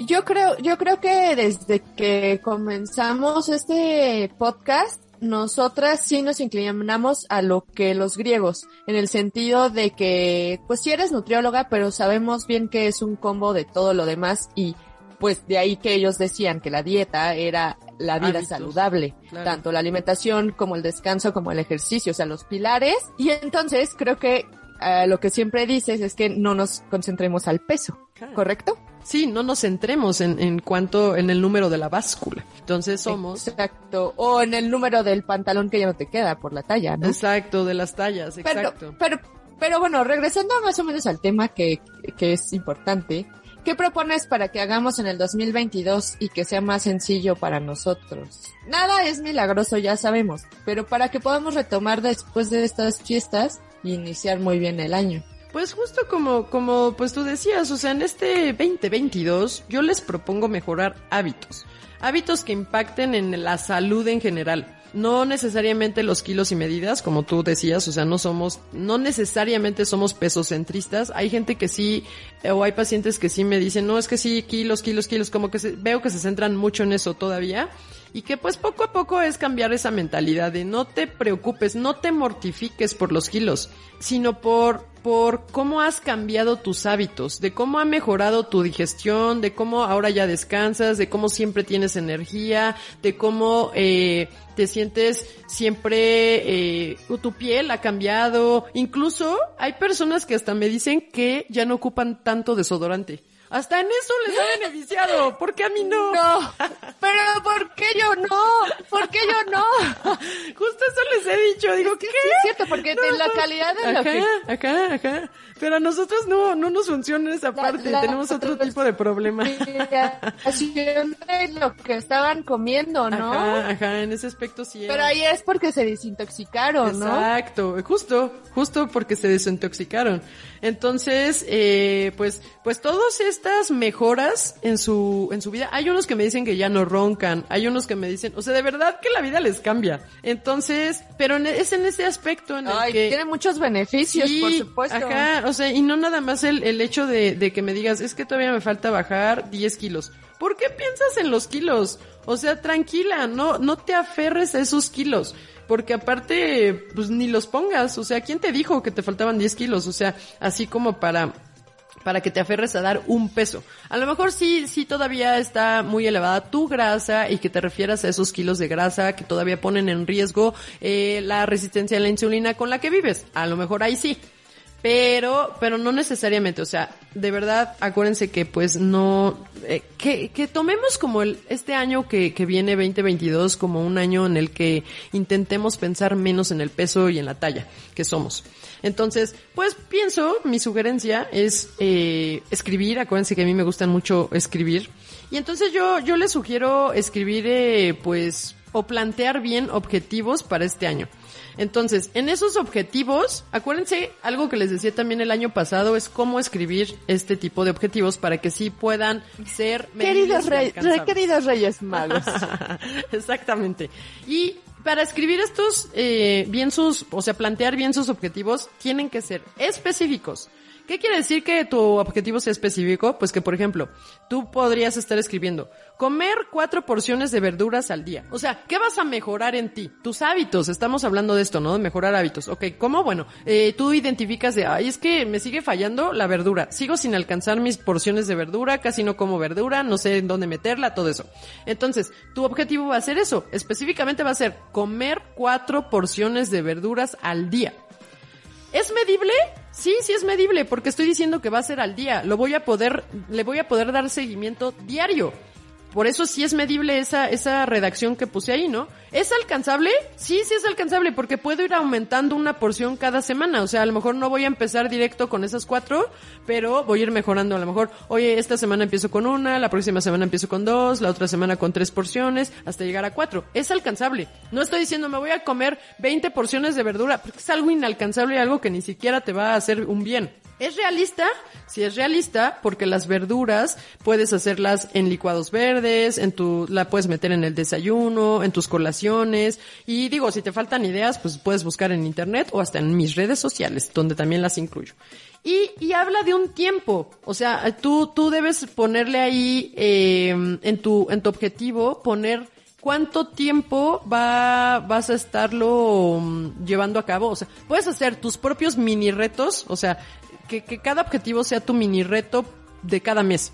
Yo creo, yo creo que desde que comenzamos este podcast, nosotras sí nos inclinamos a lo que los griegos, en el sentido de que, pues sí eres nutrióloga, pero sabemos bien que es un combo de todo lo demás y pues de ahí que ellos decían que la dieta era la vida saludable, tanto la alimentación como el descanso como el ejercicio, o sea, los pilares. Y entonces creo que eh, lo que siempre dices es que no nos concentremos al peso, ¿correcto? Sí, no nos centremos en, en cuanto, en el número de la báscula. Entonces somos. Exacto. O en el número del pantalón que ya no te queda por la talla, ¿no? Exacto, de las tallas, exacto. Pero, pero, bueno, regresando más o menos al tema que, que es importante, ¿Qué propones para que hagamos en el 2022 y que sea más sencillo para nosotros? Nada es milagroso, ya sabemos, pero para que podamos retomar después de estas fiestas y iniciar muy bien el año. Pues justo como, como pues tú decías, o sea, en este 2022 yo les propongo mejorar hábitos. Hábitos que impacten en la salud en general. No necesariamente los kilos y medidas, como tú decías, o sea, no somos, no necesariamente somos pesocentristas. Hay gente que sí, o hay pacientes que sí me dicen, no, es que sí, kilos, kilos, kilos, como que veo que se centran mucho en eso todavía y que pues poco a poco es cambiar esa mentalidad de no te preocupes, no te mortifiques por los kilos, sino por por cómo has cambiado tus hábitos, de cómo ha mejorado tu digestión, de cómo ahora ya descansas, de cómo siempre tienes energía, de cómo eh, te sientes siempre, eh, tu piel ha cambiado. Incluso hay personas que hasta me dicen que ya no ocupan tanto desodorante. Hasta en eso les ha beneficiado. ¿Por qué a mí no? No. Pero ¿por qué yo no? ¿Por qué yo no? Justo eso les he dicho. Digo, ¿qué? Sí, es cierto, porque la calidad de lo que... Acá, acá. Pero a nosotros no, no nos funciona esa parte. Tenemos otro tipo de problema. Así lo que estaban comiendo, ¿no? Ajá, ajá, en ese aspecto sí. Pero ahí es porque se desintoxicaron, ¿no? Exacto. Justo, justo porque se desintoxicaron. Entonces, eh, pues, pues todas estas mejoras en su, en su vida, hay unos que me dicen que ya no roncan, hay unos que me dicen, o sea, de verdad que la vida les cambia. Entonces, pero es en ese aspecto en el que... tiene muchos beneficios, por supuesto. Ajá, o sea, y no nada más el, el hecho de, de que me digas, es que todavía me falta bajar 10 kilos. ¿Por qué piensas en los kilos? O sea, tranquila, no, no te aferres a esos kilos porque aparte, pues ni los pongas, o sea, ¿quién te dijo que te faltaban 10 kilos? O sea, así como para para que te aferres a dar un peso. A lo mejor sí, sí todavía está muy elevada tu grasa y que te refieras a esos kilos de grasa que todavía ponen en riesgo eh, la resistencia a la insulina con la que vives. A lo mejor ahí sí. Pero, pero no necesariamente, o sea, de verdad, acuérdense que pues no, eh, que, que tomemos como el, este año que, que viene 2022 como un año en el que intentemos pensar menos en el peso y en la talla que somos. Entonces, pues pienso, mi sugerencia es eh, escribir, acuérdense que a mí me gustan mucho escribir. Y entonces yo, yo les sugiero escribir, eh, pues, o plantear bien objetivos para este año. Entonces, en esos objetivos, acuérdense, algo que les decía también el año pasado es cómo escribir este tipo de objetivos para que sí puedan ser Queridos, rey- queridos Reyes Magos. Exactamente. Y para escribir estos eh, bien sus, o sea, plantear bien sus objetivos, tienen que ser específicos. ¿Qué quiere decir que tu objetivo sea específico? Pues que, por ejemplo, tú podrías estar escribiendo, comer cuatro porciones de verduras al día. O sea, ¿qué vas a mejorar en ti? Tus hábitos, estamos hablando de esto, ¿no? De mejorar hábitos. Ok, ¿cómo? Bueno, eh, tú identificas de, ay, es que me sigue fallando la verdura. Sigo sin alcanzar mis porciones de verdura, casi no como verdura, no sé en dónde meterla, todo eso. Entonces, tu objetivo va a ser eso. Específicamente va a ser comer cuatro porciones de verduras al día. ¿Es medible? Sí, sí es medible, porque estoy diciendo que va a ser al día. Lo voy a poder, le voy a poder dar seguimiento diario. Por eso sí es medible esa, esa redacción que puse ahí, ¿no? ¿Es alcanzable? Sí, sí es alcanzable, porque puedo ir aumentando una porción cada semana. O sea, a lo mejor no voy a empezar directo con esas cuatro, pero voy a ir mejorando. A lo mejor, oye, esta semana empiezo con una, la próxima semana empiezo con dos, la otra semana con tres porciones, hasta llegar a cuatro. Es alcanzable. No estoy diciendo me voy a comer 20 porciones de verdura, porque es algo inalcanzable y algo que ni siquiera te va a hacer un bien. ¿Es realista? Sí es realista, porque las verduras puedes hacerlas en licuados verdes, en tu, la puedes meter en el desayuno, en tus colaciones, y digo, si te faltan ideas, pues puedes buscar en internet o hasta en mis redes sociales, donde también las incluyo. Y, y habla de un tiempo, o sea, tú, tú debes ponerle ahí, eh, en tu, en tu objetivo, poner ¿Cuánto tiempo va, vas a estarlo mm, llevando a cabo? O sea, puedes hacer tus propios mini retos, o sea, que, que cada objetivo sea tu mini reto de cada mes.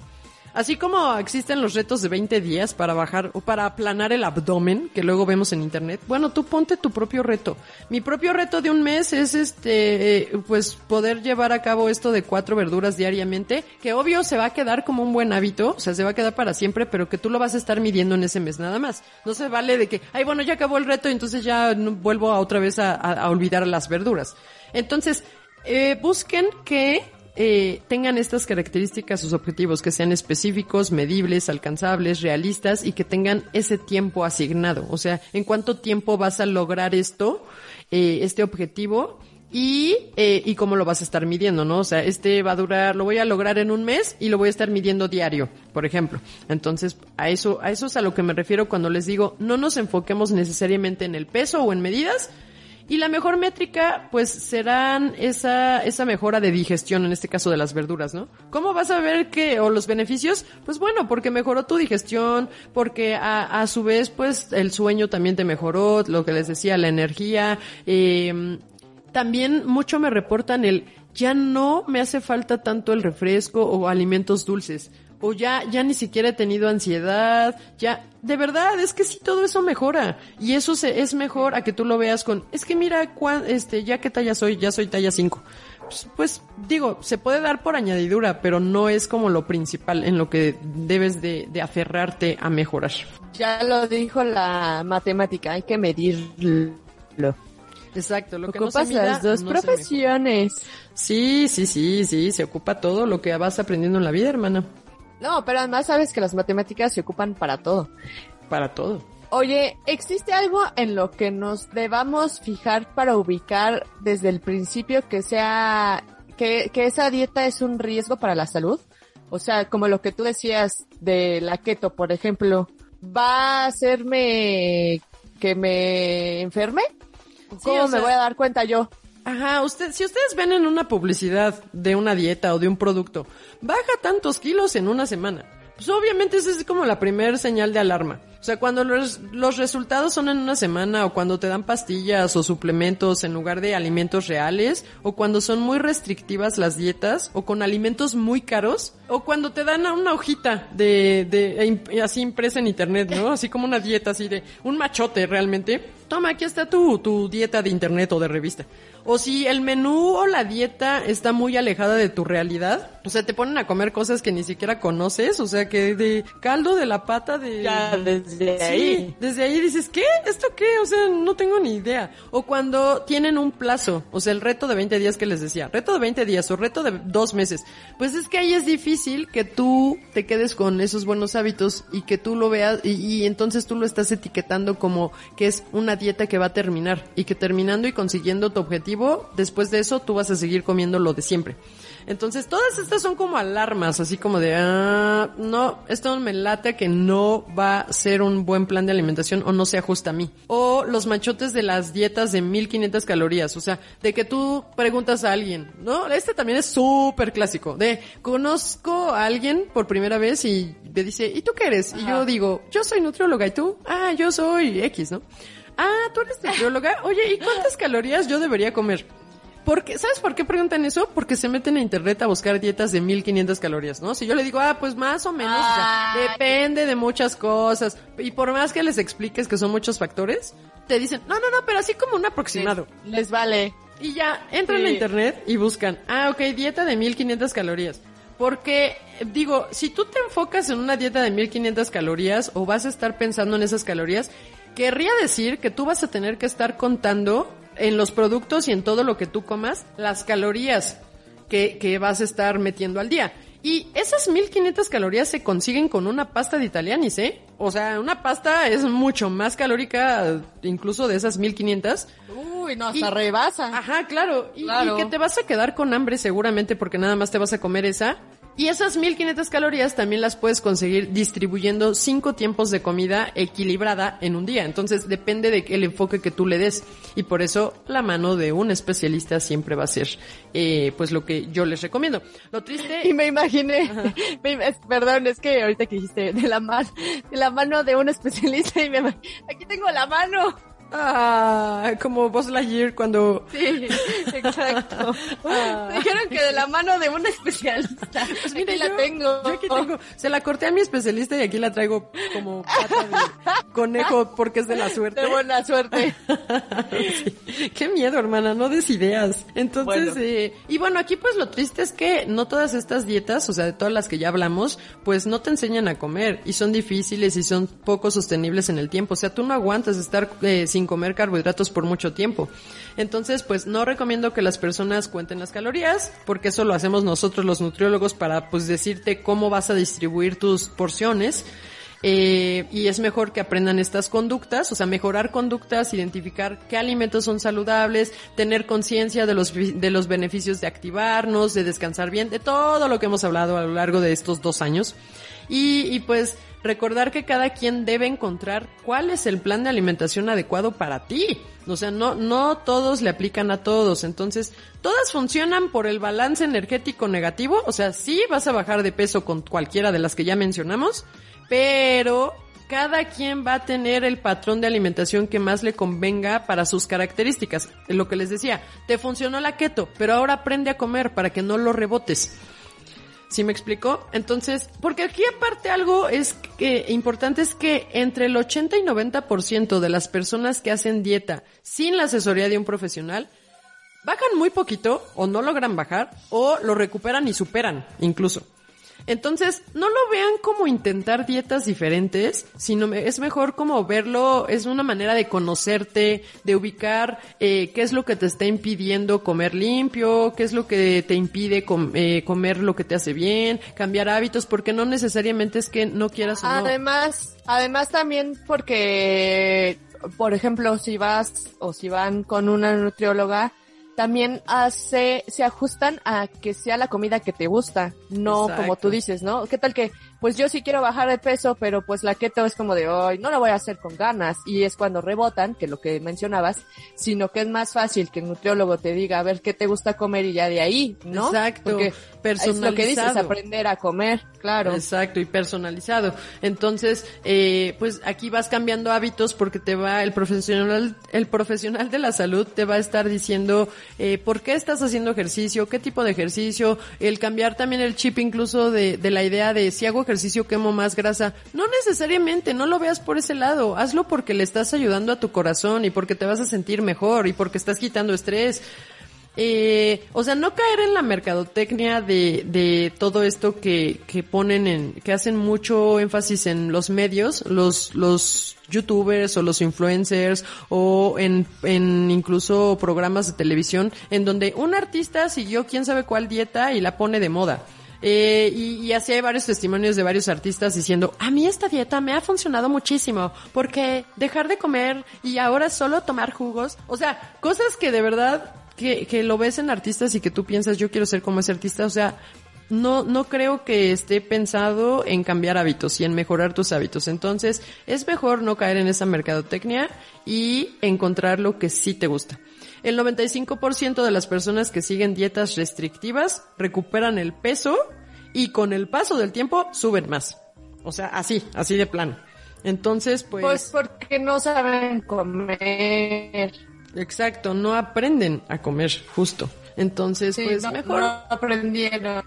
Así como existen los retos de 20 días para bajar o para aplanar el abdomen, que luego vemos en internet, bueno, tú ponte tu propio reto. Mi propio reto de un mes es este, eh, pues poder llevar a cabo esto de cuatro verduras diariamente, que obvio se va a quedar como un buen hábito, o sea, se va a quedar para siempre, pero que tú lo vas a estar midiendo en ese mes nada más. No se vale de que, ay, bueno, ya acabó el reto entonces ya no- vuelvo a otra vez a, a- a olvidar las verduras. Entonces, eh, busquen que eh, tengan estas características sus objetivos, que sean específicos, medibles, alcanzables, realistas y que tengan ese tiempo asignado. O sea, en cuánto tiempo vas a lograr esto, eh, este objetivo y, eh, y cómo lo vas a estar midiendo, ¿no? O sea, este va a durar, lo voy a lograr en un mes y lo voy a estar midiendo diario, por ejemplo. Entonces, a eso, a eso es a lo que me refiero cuando les digo, no nos enfoquemos necesariamente en el peso o en medidas, y la mejor métrica, pues, serán esa, esa mejora de digestión, en este caso de las verduras, ¿no? ¿Cómo vas a ver que, o los beneficios? Pues bueno, porque mejoró tu digestión, porque a, a su vez, pues, el sueño también te mejoró, lo que les decía, la energía, eh, también mucho me reportan el, ya no me hace falta tanto el refresco o alimentos dulces. O ya, ya ni siquiera he tenido ansiedad, ya, de verdad, es que sí todo eso mejora. Y eso se, es mejor a que tú lo veas con, es que mira, este, ya qué talla soy, ya soy talla 5. Pues, pues, digo, se puede dar por añadidura, pero no es como lo principal en lo que debes de, de aferrarte a mejorar. Ya lo dijo la matemática, hay que medirlo. Exacto, lo que no se Ocupas mida, las dos no profesiones. Sí, sí, sí, sí, se ocupa todo lo que vas aprendiendo en la vida, hermana. No, pero además sabes que las matemáticas se ocupan para todo. Para todo. Oye, ¿existe algo en lo que nos debamos fijar para ubicar desde el principio que sea, que, que esa dieta es un riesgo para la salud? O sea, como lo que tú decías de la keto, por ejemplo, ¿va a hacerme que me enferme? ¿Cómo me sea- voy a dar cuenta yo? Ajá, usted, si ustedes ven en una publicidad de una dieta o de un producto, baja tantos kilos en una semana. Pues obviamente esa es como la primer señal de alarma. O sea, cuando los, los resultados son en una semana o cuando te dan pastillas o suplementos en lugar de alimentos reales o cuando son muy restrictivas las dietas o con alimentos muy caros o cuando te dan una hojita de, de, así impresa en internet, ¿no? Así como una dieta así de un machote realmente toma, aquí está tu, tu dieta de internet o de revista. O si el menú o la dieta está muy alejada de tu realidad, o sea, te ponen a comer cosas que ni siquiera conoces, o sea, que de caldo de la pata de... desde ahí. desde ahí dices, ¿qué? ¿Esto qué? O sea, no tengo ni idea. O cuando tienen un plazo, o sea, el reto de 20 días que les decía, reto de 20 días o reto de dos meses, pues es que ahí es difícil que tú te quedes con esos buenos hábitos y que tú lo veas y, y entonces tú lo estás etiquetando como que es una dieta que va a terminar y que terminando y consiguiendo tu objetivo, después de eso tú vas a seguir comiendo lo de siempre. Entonces, todas estas son como alarmas, así como de, ah, no, esto me late que no va a ser un buen plan de alimentación o no se ajusta a mí. O los machotes de las dietas de 1500 calorías, o sea, de que tú preguntas a alguien, ¿no? Este también es súper clásico, de, conozco a alguien por primera vez y me dice, ¿y tú qué eres? Y yo digo, yo soy nutrióloga, ¿y tú? Ah, yo soy X, ¿no? Ah, ¿tú eres nutrióloga? Oye, ¿y cuántas calorías yo debería comer? Porque, ¿sabes por qué preguntan eso? Porque se meten a internet a buscar dietas de 1500 calorías, ¿no? Si yo le digo, ah, pues más o menos, o sea, Ay. depende de muchas cosas. Y por más que les expliques que son muchos factores, te dicen, no, no, no, pero así como un aproximado. Les vale. Y ya, entran Sí. a internet y buscan, ah, ok, dieta de 1500 calorías. Porque, digo, si tú te enfocas en una dieta de 1500 calorías o vas a estar pensando en esas calorías, querría decir que tú vas a tener que estar contando en los productos y en todo lo que tú comas las calorías que, que vas a estar metiendo al día. Y esas 1500 calorías se consiguen con una pasta de italianis, ¿eh? O sea, una pasta es mucho más calórica incluso de esas 1500. Uy, no, Y- hasta rebasa. Ajá, claro. Y, Claro. y que te vas a quedar con hambre seguramente porque nada más te vas a comer esa. Y esas 1500 calorías también las puedes conseguir distribuyendo cinco tiempos de comida equilibrada en un día. Entonces depende de el enfoque que tú le des. Y por eso la mano de un especialista siempre va a ser, eh, pues lo que yo les recomiendo. Lo triste. Y me imaginé, me perdón, es que ahorita que dijiste de la mano, de la mano de un especialista y me aquí tengo la mano. Ah, como Buzz Lightyear cuando Sí, exacto. Ah. Dijeron que de la mano de un especialista. Pues aquí mira, la yo- tengo. Yo aquí tengo. Se la corté a mi especialista y aquí la traigo como pata de conejo porque es de la suerte. De buena suerte. Sí. Qué miedo, hermana, no des ideas. Entonces, Bueno. eh, y bueno, aquí pues lo triste es que no todas estas dietas, o sea, de todas las que ya hablamos, pues no te enseñan a comer y son difíciles y son poco sostenibles en el tiempo. O sea, tú no aguantas estar eh, sin comer carbohidratos por mucho tiempo. Entonces, pues no recomiendo que las personas cuenten las calorías, porque eso lo hacemos nosotros los nutriólogos para pues decirte cómo vas a distribuir tus porciones. Eh, y es mejor que aprendan estas conductas, o sea, mejorar conductas, identificar qué alimentos son saludables, tener conciencia de los, de los beneficios de activarnos, de descansar bien, de todo lo que hemos hablado a lo largo de estos dos años. Y pues recordar que cada quien debe encontrar cuál es el plan de alimentación adecuado para ti. O sea, no, no todos le aplican a todos. Entonces, todas funcionan por el balance energético negativo. O sea, sí vas a bajar de peso con cualquiera de las que ya mencionamos, pero cada quien va a tener el patrón de alimentación que más le convenga para sus características. Lo que les decía, te funcionó la keto, pero ahora aprende a comer para que no lo rebotes. ¿Sí me explicó? Entonces, porque aquí aparte algo es que importante es que entre el 80 y 90% de las personas que hacen dieta sin la asesoría de un profesional bajan muy poquito o no logran bajar o lo recuperan y superan incluso. Entonces, no lo vean como intentar dietas diferentes, sino es mejor como verlo, es una manera de conocerte, de ubicar eh, qué es lo que te está impidiendo comer limpio, qué es lo que te impide eh, comer lo que te hace bien, cambiar hábitos, porque no necesariamente es que no quieras o. Además, además también porque, por ejemplo, si vas o si van con una nutrióloga, también hace, se ajustan a que sea la comida que te gusta, no Exacto. como tú dices, ¿no? ¿Qué tal que, pues yo sí quiero bajar de peso, pero pues la keto es como de, hoy no lo voy a hacer con ganas, y es cuando rebotan, que lo que mencionabas, sino que es más fácil que el nutriólogo te diga, a ver qué te gusta comer y ya de ahí, ¿no? Exacto. Porque es lo que dices, Personalizado. aprender a comer, claro. Exacto, y personalizado. Entonces, eh, pues aquí vas cambiando hábitos porque te va, el profesional, el profesional de la salud te va a estar diciendo eh, por qué estás haciendo ejercicio, qué tipo de ejercicio, el cambiar también el chip incluso de, de la idea de si hago ejercicio quemo más grasa. No necesariamente, no lo veas por ese lado, hazlo porque le estás ayudando a tu corazón y porque te vas a sentir mejor y porque estás quitando estrés. Eh, o sea, no caer en la mercadotecnia de, de todo esto que, que ponen en, que hacen mucho énfasis en los medios, los, los youtubers o los influencers o en, en incluso programas de televisión en donde un artista siguió quién sabe cuál dieta y la pone de moda. Eh, y, y así hay varios testimonios de varios artistas diciendo, a mí esta dieta me ha funcionado muchísimo, porque dejar de comer y ahora solo tomar jugos, o sea, cosas que de verdad que, que lo ves en artistas y que tú piensas, yo quiero ser como ese artista, o sea, no, no creo que esté pensado en cambiar hábitos y en mejorar tus hábitos. Entonces, es mejor no caer en esa mercadotecnia y encontrar lo que sí te gusta. El 95% de las personas que siguen dietas restrictivas recuperan el peso y con el paso del tiempo suben más. O sea, así, así de plano. Entonces, pues... Pues porque no saben comer. Exacto, no aprenden a comer, justo. Entonces, Sí, pues no, mejor... no aprendieron.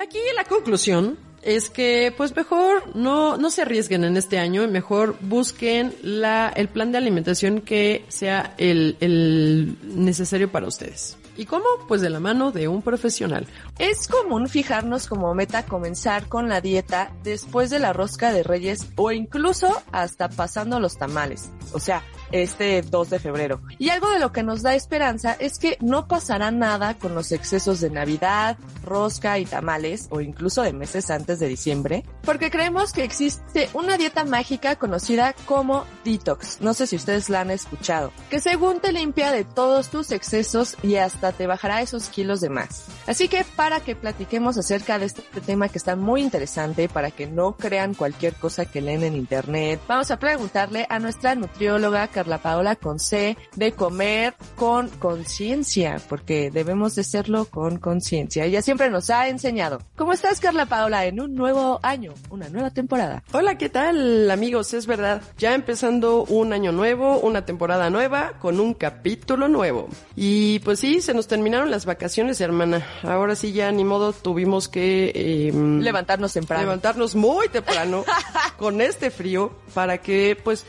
Aquí la conclusión es que, pues mejor no, no se arriesguen en este año mejor busquen la, el plan de alimentación que sea el, el necesario para ustedes. ¿Y cómo? Pues de la mano de un profesional. Es común fijarnos como meta comenzar con la dieta después de la rosca de reyes o incluso hasta pasando los tamales. O sea, este 2 de febrero. Y algo de lo que nos da esperanza es que no pasará nada con los excesos de Navidad, rosca y tamales o incluso de meses antes de diciembre, porque creemos que existe una dieta mágica conocida como detox. No sé si ustedes la han escuchado, que según te limpia de todos tus excesos y hasta te bajará esos kilos de más. Así que para que platiquemos acerca de este tema que está muy interesante, para que no crean cualquier cosa que leen en internet, vamos a preguntarle a nuestra nutrióloga Carla Paola con C de comer con conciencia, porque debemos de serlo con conciencia. Ella siempre nos ha enseñado. ¿Cómo estás Carla Paola en un nuevo año, una nueva temporada? Hola, ¿qué tal amigos? Es verdad, ya empezando un año nuevo, una temporada nueva, con un capítulo nuevo. Y pues sí, se nos terminaron las vacaciones, hermana. Ahora sí ya ni modo tuvimos que... eh, Levantarnos temprano. levantarnos muy temprano con este frío para que pues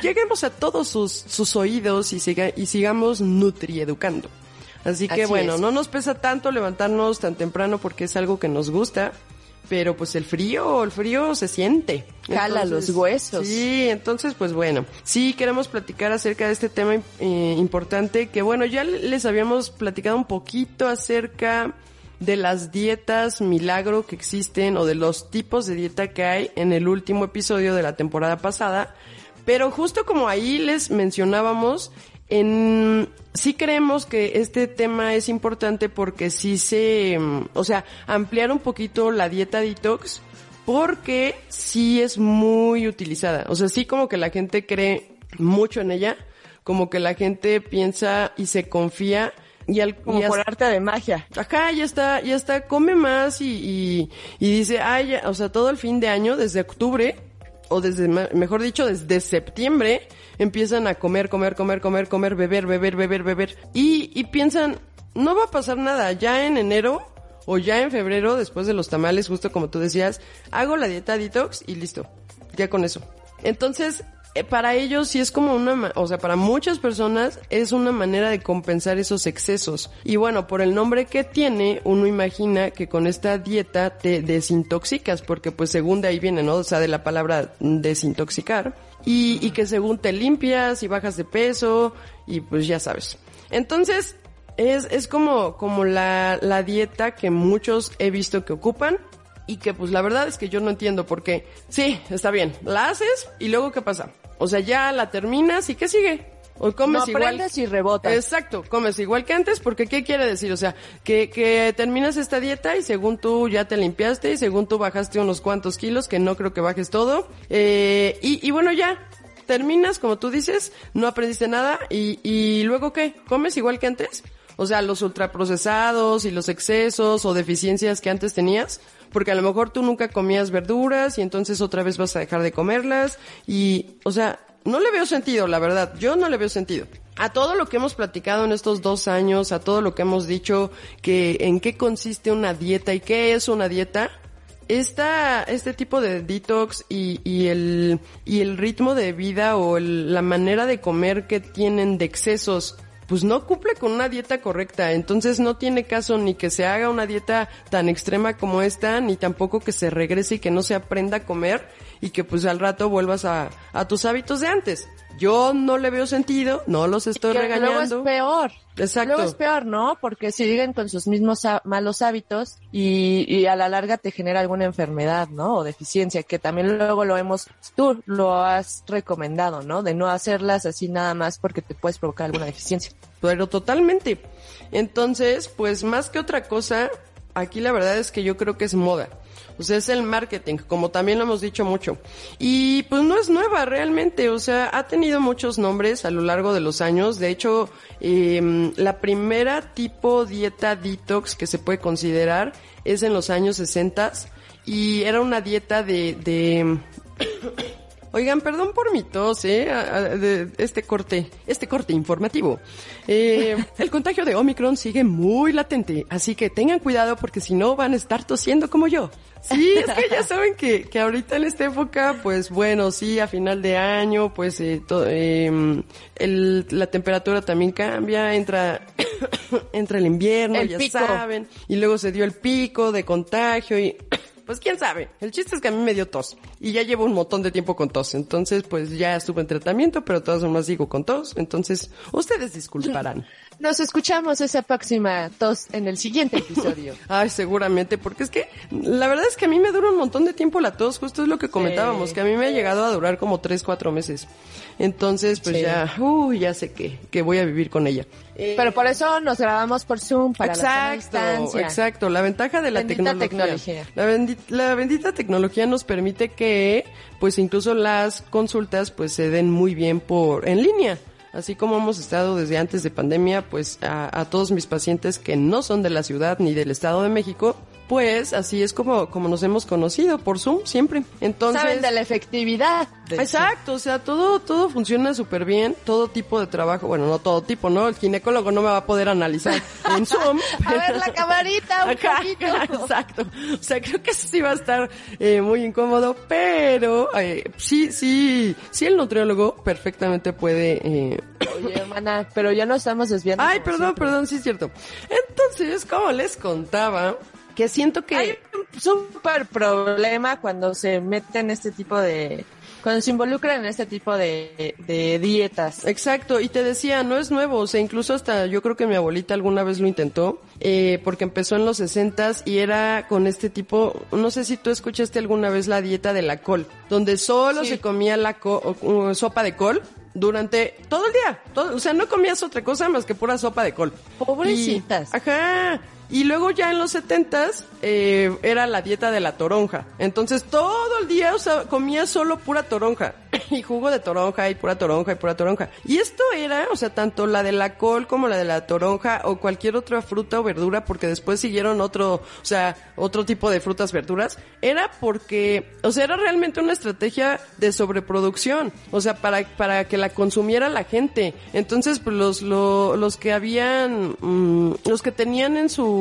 lleguemos a todos sus, sus oídos y, siga, y sigamos nutrieducando. Así que Así bueno, es. no nos pesa tanto levantarnos tan temprano porque es algo que nos gusta, pero pues el frío, el frío se siente. Jala los huesos. Sí, entonces pues bueno, sí queremos platicar acerca de este tema eh, importante que bueno, ya les habíamos platicado un poquito acerca de las dietas milagro que existen o de los tipos de dieta que hay en el último episodio de la temporada pasada, pero justo como ahí les mencionábamos, en, sí creemos que este tema es importante porque sí se, mm, o sea, ampliar un poquito la dieta detox porque sí es muy utilizada. O sea, sí como que la gente cree mucho en ella, como que la gente piensa y se confía y al Como y por hasta- arte de magia. Ajá, ya está, ya está, come más y, y, y dice, ay, ya", o sea, todo el fin de año, desde octubre, o desde, mejor dicho, desde septiembre, empiezan a comer, comer, comer, comer, comer, beber, beber, beber, beber. Y, y piensan, no va a pasar nada, ya en enero o ya en febrero, después de los tamales, justo como tú decías, hago la dieta detox y listo, ya con eso. Entonces, para ellos sí es como una, o sea, para muchas personas es una manera de compensar esos excesos. Y bueno, por el nombre que tiene, uno imagina que con esta dieta te desintoxicas, porque pues según de ahí viene, ¿no? O sea, de la palabra desintoxicar. Y, y que según te limpias y bajas de peso y pues ya sabes. Entonces, es, es como, como la, la dieta que muchos he visto que ocupan y que pues la verdad es que yo no entiendo por qué. Sí, está bien, la haces y luego ¿qué pasa? O sea, ya la terminas y ¿qué sigue? O comes No igual. aprendes y rebotas. Exacto, comes igual que antes, porque ¿qué quiere decir? O sea, que, que terminas esta dieta y según tú ya te limpiaste y según tú bajaste unos cuantos kilos, que no creo que bajes todo. Eh, y, y bueno, ya, terminas, como tú dices, no aprendiste nada y, y luego ¿qué? ¿Comes igual que antes? O sea, los ultraprocesados y los excesos o deficiencias que antes tenías. Porque a lo mejor tú nunca comías verduras y entonces otra vez vas a dejar de comerlas. Y, o sea, no le veo sentido, la verdad. Yo no le veo sentido. a todo lo que hemos platicado en estos dos años, a todo lo que hemos dicho, que en qué consiste una dieta y qué es una dieta, esta, este tipo de detox y, y, el, y el ritmo de vida o el, la manera de comer que tienen de excesos, pues no cumple con una dieta correcta. Entonces no tiene caso ni que se haga una dieta tan extrema como esta, ni tampoco que se regrese y que no se aprenda a comer y que pues al rato vuelvas a, a tus hábitos de antes. Yo no le veo sentido, no los estoy que regañando. Luego es peor. Exacto. Luego es peor, ¿no? Porque si siguen con sus mismos malos hábitos y, y a la larga te genera alguna enfermedad, ¿no? O deficiencia, que también luego lo hemos, tú lo has recomendado, ¿no? De no hacerlas así nada más porque te puedes provocar alguna deficiencia. Pero totalmente. Entonces, pues más que otra cosa, aquí la verdad es que yo creo que es moda. Sea, es el marketing, como también lo hemos dicho mucho. Y pues no es nueva realmente, o sea, ha tenido muchos nombres a lo largo de los años. De hecho, eh, la primera tipo dieta detox que se puede considerar es en los años 60 y era una dieta de, de Oigan, perdón por mi tos, ¿eh? De este corte, este corte informativo. Eh, el contagio de Omicron sigue muy latente, así que tengan cuidado porque si no van a estar tosiendo como yo. Sí, es que ya saben que, que ahorita en esta época, pues bueno, sí, a final de año, pues eh, to- eh, el, la temperatura también cambia, entra, entra el invierno, El ya pico. saben, y luego se dio el pico de contagio y pues quién sabe. El chiste es que a mí me dio tos y ya llevo un montón de tiempo con tos. Entonces, pues ya estuve en tratamiento, pero todas formas sigo con tos. Entonces, ustedes disculparán. Nos escuchamos esa próxima tos en el siguiente episodio. Ay, seguramente, porque es que la verdad es que a mí me dura un montón de tiempo la tos, justo es lo que comentábamos, que a mí me ha llegado a durar como tres, cuatro meses. Entonces, pues Sí. ya, uy, ya sé que, que voy a vivir con ella. Eh, Pero por eso nos grabamos por Zoom para la exacto, distancia. exacto. La ventaja de la Bendita tecnología. tecnología. La, bendi- la bendita tecnología nos permite que, pues incluso las consultas, pues se den muy bien por en línea. Así como hemos estado desde antes de pandemia, pues a, a todos mis pacientes que no son de la ciudad ni del Estado de México, pues así es como, como nos hemos conocido por Zoom siempre. Entonces, Saben de la efectividad. de Exacto, o sea, todo, todo funciona súper bien, todo tipo de trabajo, bueno, no todo tipo, ¿no? El ginecólogo no me va a poder analizar en Zoom. A ver la camarita, un Ajá, poquito. Exacto. O sea, creo que eso sí va a estar eh, muy incómodo, pero eh, sí, sí, sí el nutriólogo perfectamente puede... Eh... Oye, hermana, pero ya no estamos desviando. Ay, perdón, siempre. perdón, sí es cierto. Entonces, como les contaba, que siento que... Hay un súper problema cuando se meten este tipo de... Cuando se involucran en este tipo de, de dietas. Exacto, y te decía, no es nuevo, o sea, incluso hasta yo creo que mi abuelita alguna vez lo intentó, eh, porque empezó en los sesentas y era con este tipo, no sé si tú escuchaste alguna vez la dieta de la col, donde solo Sí. se comía la co- o sopa de col durante todo el día, todo- o sea, no comías otra cosa más que pura sopa de col. Pobrecitas. Y- ajá. Y luego ya en los setentas eh, era la dieta de la toronja. Entonces todo el día o sea, comía solo pura toronja. y jugo de toronja y pura toronja y pura toronja. Y esto era, o sea, tanto la de la col como la de la toronja o cualquier otra fruta o verdura, porque después siguieron otro, o sea, otro tipo de frutas, verduras, era porque, o sea, era realmente una estrategia de sobreproducción. O sea, para, para que la consumiera la gente. Entonces, pues los, lo- los que habían, mm, los que tenían en su,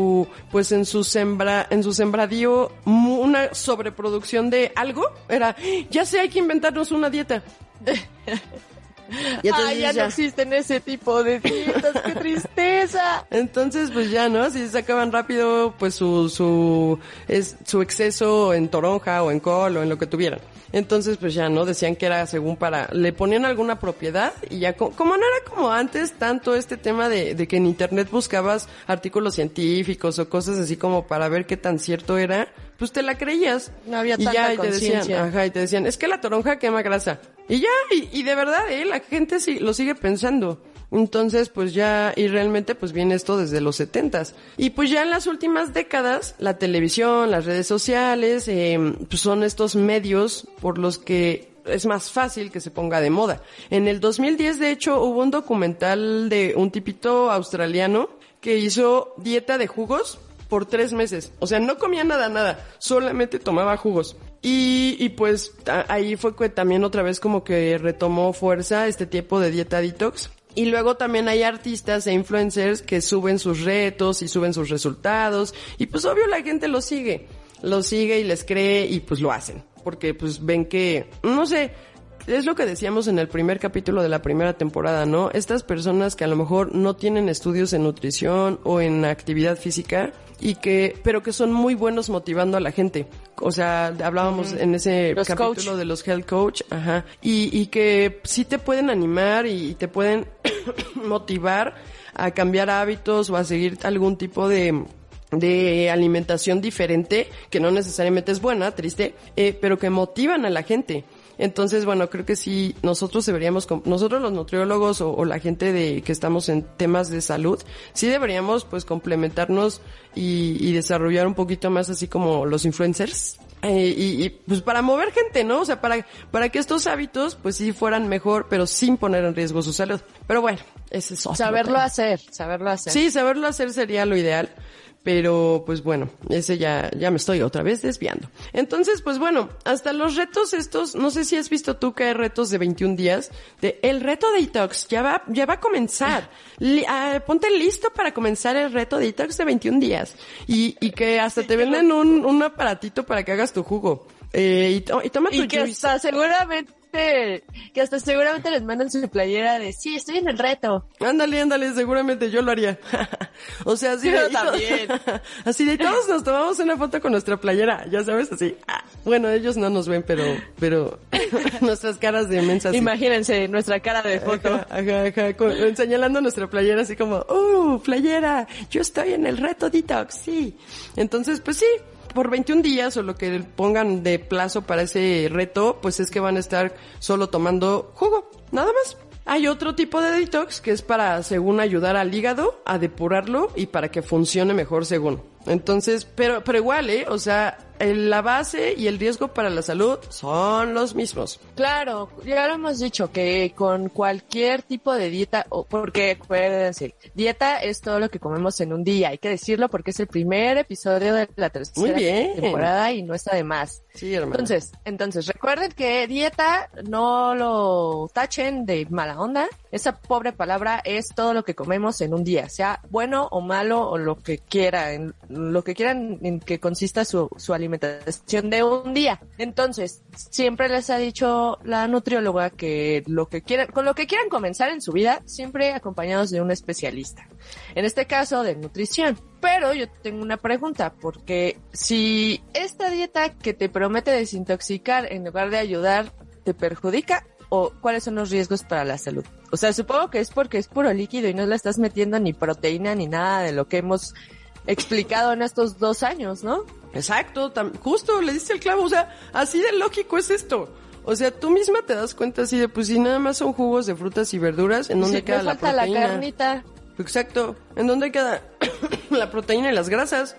pues en su sembra, en su sembradío una sobreproducción de algo, era, ya sé, hay que inventarnos una dieta. Entonces Ay, ya, ya- no existen ese tipo de dietas, qué tristeza. Entonces, pues ya, ¿no? Si sacaban rápido, pues su, su, es, su exceso en toronja o en col o en lo que tuvieran. Entonces, pues ya, ¿no? Decían que era según para, le ponían alguna propiedad y ya, co- como no era como antes tanto este tema de, de que en internet buscabas artículos científicos o cosas así como para ver qué tan cierto era, pues te la creías. No había y tanta ya, y te decían, ajá, y te decían, es que la toronja quema grasa. Y ya, y, y de verdad, eh, la gente sí, lo sigue pensando. Entonces, pues ya, y realmente pues viene esto desde los setentas. Y pues ya en las últimas décadas, la televisión, las redes sociales, eh, pues son estos medios por los que es más fácil que se ponga de moda. En el 2010, de hecho, hubo un documental de un tipito australiano que hizo dieta de jugos por tres meses. O sea, no comía nada, nada. Solamente tomaba jugos. Y, y pues ahí fue que también otra vez como que retomó fuerza este tipo de dieta detox. Y luego también hay artistas e influencers que suben sus retos y suben sus resultados. Y pues obvio la gente lo sigue. Lo sigue y les cree y pues lo hacen. Porque pues ven que, no sé, es lo que decíamos en el primer capítulo de la primera temporada, ¿no? Estas personas que a lo mejor no tienen estudios en nutrición o en actividad física y que, pero que son muy buenos motivando a la gente. O sea, hablábamos en ese capítulo de los health coach, ajá, y, y que sí te pueden animar y te pueden motivar a cambiar hábitos o a seguir algún tipo de de alimentación diferente, que no necesariamente es buena, triste, eh, pero que motivan a la gente. Entonces, bueno, creo que sí, nosotros deberíamos, nosotros los nutriólogos o, la gente de que estamos en temas de salud, sí deberíamos pues complementarnos y, desarrollar un poquito más así como los influencers. Eh, y, pues para mover gente, ¿no? O sea, para, para que estos hábitos pues sí fueran mejor, pero sin poner en riesgo su salud. Pero bueno, ese es otro Saberlo hacer, saberlo hacer. Sí, saberlo hacer sería lo ideal. Pero pues bueno, ese ya, ya me estoy otra vez desviando. Entonces, pues bueno, hasta los retos estos, no sé si has visto tú que hay retos de 21 días, de el reto de detox, ya va, ya va a comenzar. Ah, ponte listo para comenzar el reto de detox de 21 días. Y, y que hasta te venden un, un aparatito para que hagas tu jugo. Eh, y, y, toma tu y que hasta seguramente que hasta seguramente les mandan su playera de sí, estoy en el reto. Ándale, ándale, seguramente yo lo haría. o sea, así de, también. así de todos nos tomamos una foto con nuestra playera, ya sabes, así. Ah, bueno, ellos no nos ven, pero, pero nuestras caras de mensas. Imagínense nuestra cara de foto. Ajá, ajá, señalando nuestra playera así como, uh, playera, yo estoy en el reto detox, sí. Entonces, pues sí, por 21 días o lo que pongan de plazo para ese reto, pues es que van a estar solo tomando jugo, nada más. Hay otro tipo de detox que es para, según, ayudar al hígado a depurarlo y para que funcione mejor según. Entonces, pero, pero igual, ¿eh? O sea, la base y el riesgo para la salud son los mismos. Claro, ya lo hemos dicho que con cualquier tipo de dieta, o porque acuérdense, dieta es todo lo que comemos en un día, hay que decirlo porque es el primer episodio de la tercera temporada y no está de más. Sí, hermano. Entonces, entonces recuerden que dieta no lo tachen de mala onda. Esa pobre palabra es todo lo que comemos en un día, sea bueno o malo o lo que quieran, lo que quieran en que consista su, su alimentación de un día. Entonces, siempre les ha dicho la nutrióloga que lo que quieran, con lo que quieran comenzar en su vida, siempre acompañados de un especialista. En este caso, de nutrición. Pero yo tengo una pregunta, porque si esta dieta que te promete desintoxicar en lugar de ayudar, te perjudica, o cuáles son los riesgos para la salud. O sea, supongo que es porque es puro líquido y no le estás metiendo ni proteína ni nada de lo que hemos explicado en estos dos años, ¿no? Exacto, justo le diste el clavo, o sea, así de lógico es esto. O sea, tú misma te das cuenta así de, pues si nada más son jugos de frutas y verduras, ¿en dónde queda la proteína? la carnita. Exacto, ¿en dónde queda la proteína y las grasas?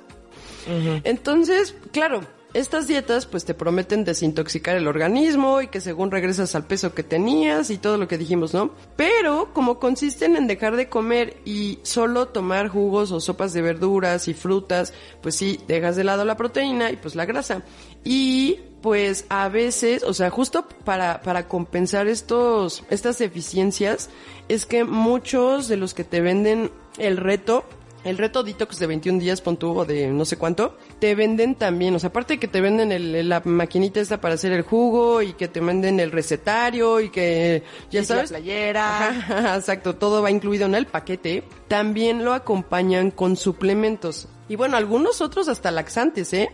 Entonces, claro, estas dietas pues te prometen desintoxicar el organismo y que según regresas al peso que tenías y todo lo que dijimos, ¿no? Pero como consisten en dejar de comer y solo tomar jugos o sopas de verduras y frutas, pues sí, dejas de lado la proteína y pues la grasa. Y pues a veces, o sea, justo para, para compensar estos, estas deficiencias, es que muchos de los que te venden el reto el reto detox de 21 días, pon o de no sé cuánto, te venden también, o sea, aparte que te venden el, la maquinita esta para hacer el jugo y que te venden el recetario y que, ya sabes. La playera. exacto, todo va incluido en el paquete. También lo acompañan con suplementos. Y bueno, algunos otros hasta laxantes, ¿eh?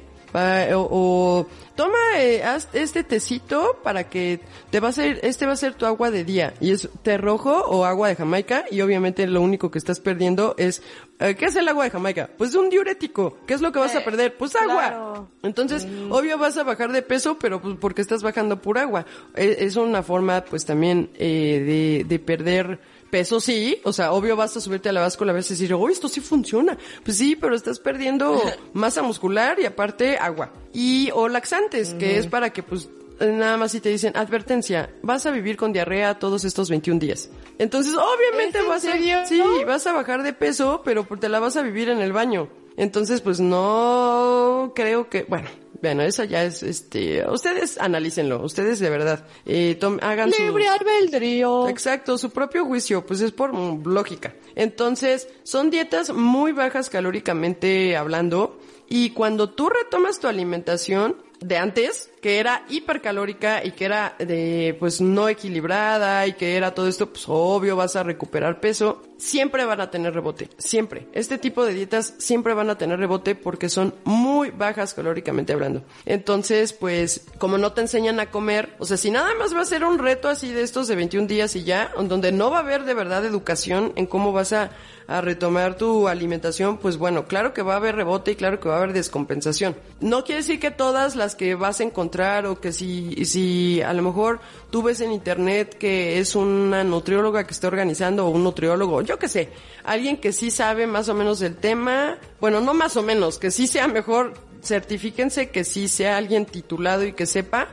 O, toma eh, este tecito para que te va a ser, este va a ser tu agua de día y es té rojo o agua de Jamaica y obviamente lo único que estás perdiendo es, eh, ¿qué es el agua de Jamaica? Pues un diurético, ¿qué es lo que vas a perder? Pues agua. Entonces, mm. obvio vas a bajar de peso, pero pues porque estás bajando por agua. E, es, una forma pues también eh, de, de perder peso sí, o sea, obvio vas a subirte a la báscula a veces y decir, oh, esto sí funciona. Pues sí, pero estás perdiendo masa muscular y aparte agua. Y o laxantes, que es para que pues nada más si te dicen, advertencia, vas a vivir con diarrea todos estos 21 días. Entonces, obviamente vas a, sí, vas a bajar de peso, pero te la vas a vivir en el baño. Entonces, pues no creo que, bueno, Bueno, eso ya es, este, ustedes analícenlo, ustedes de verdad, eh, tom- hagan su... Libre albedrío. Exacto, su propio juicio, pues es por mm, lógica. Entonces, son dietas muy bajas calóricamente hablando y cuando tú retomas tu alimentación de antes, que era hipercalórica y que era de, pues no equilibrada y que era todo esto, pues obvio vas a recuperar peso, siempre van a tener rebote, siempre. Este tipo de dietas siempre van a tener rebote porque son muy bajas calóricamente hablando. Entonces, pues, como no te enseñan a comer, o sea, si nada más va a ser un reto así de estos de 21 días y ya, donde no va a haber de verdad educación en cómo vas a, a retomar tu alimentación, pues bueno, claro que va a haber rebote y claro que va a haber descompensación. No quiere decir que todas las que vas a encontrar o que si, si a lo mejor tú ves en internet que es una nutrióloga que está organizando o un nutriólogo, yo qué sé, alguien que sí sabe más o menos del tema, bueno, no más o menos, que sí sea mejor, certifíquense que sí sea alguien titulado y que sepa,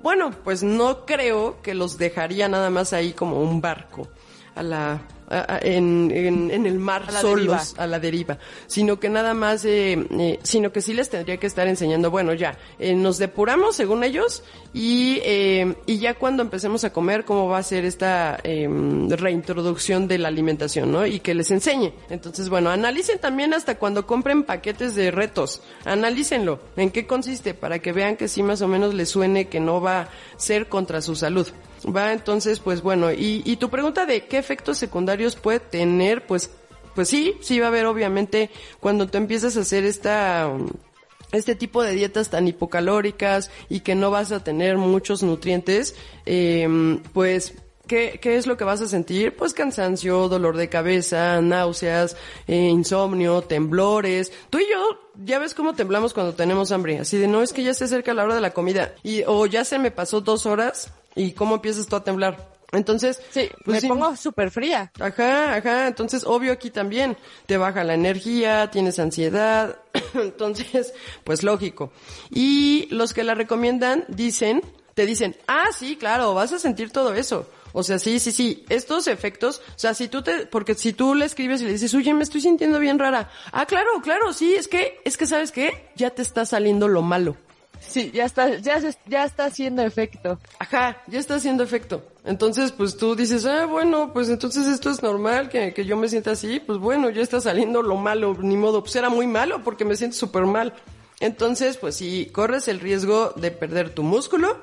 bueno, pues no creo que los dejaría nada más ahí como un barco a la en, en, en el mar A la solos deriva. a la deriva, sino que nada más, eh, eh, sino que sí les tendría que estar enseñando, bueno, ya, eh, nos depuramos según ellos y, eh, y ya cuando empecemos a comer, cómo va a ser esta eh, reintroducción de la alimentación, ¿no? Y que les enseñe. Entonces, bueno, analicen también hasta cuando compren paquetes de retos, analícenlo, en qué consiste, para que vean que sí más o menos les suene que no va a ser contra su salud. Va, entonces, pues bueno, y, y tu pregunta de qué efectos secundarios puede tener, pues, pues sí, sí va a haber obviamente cuando tú empiezas a hacer esta, este tipo de dietas tan hipocalóricas y que no vas a tener muchos nutrientes, eh, pues ¿Qué, ¿Qué es lo que vas a sentir? Pues cansancio, dolor de cabeza, náuseas, eh, insomnio, temblores. Tú y yo, ya ves cómo temblamos cuando tenemos hambre. Así de, no, es que ya se acerca la hora de la comida. Y, o ya se me pasó dos horas y cómo empiezas tú a temblar. Entonces, Sí, pues me sí. pongo súper fría. Ajá, ajá, entonces obvio aquí también te baja la energía, tienes ansiedad, entonces pues lógico. Y los que la recomiendan dicen, te dicen, ah sí, claro, vas a sentir todo eso. O sea, sí, sí, sí, estos efectos, o sea, si tú te, porque si tú le escribes y le dices, oye, me estoy sintiendo bien rara. Ah, claro, claro, sí, es que, es que sabes qué, ya te está saliendo lo malo. Sí, ya está, ya, ya está haciendo efecto. Ajá, ya está haciendo efecto. Entonces, pues tú dices, ah, bueno, pues entonces esto es normal, que, que yo me sienta así, pues bueno, ya está saliendo lo malo, ni modo, pues era muy malo porque me siento súper mal. Entonces, pues si corres el riesgo de perder tu músculo,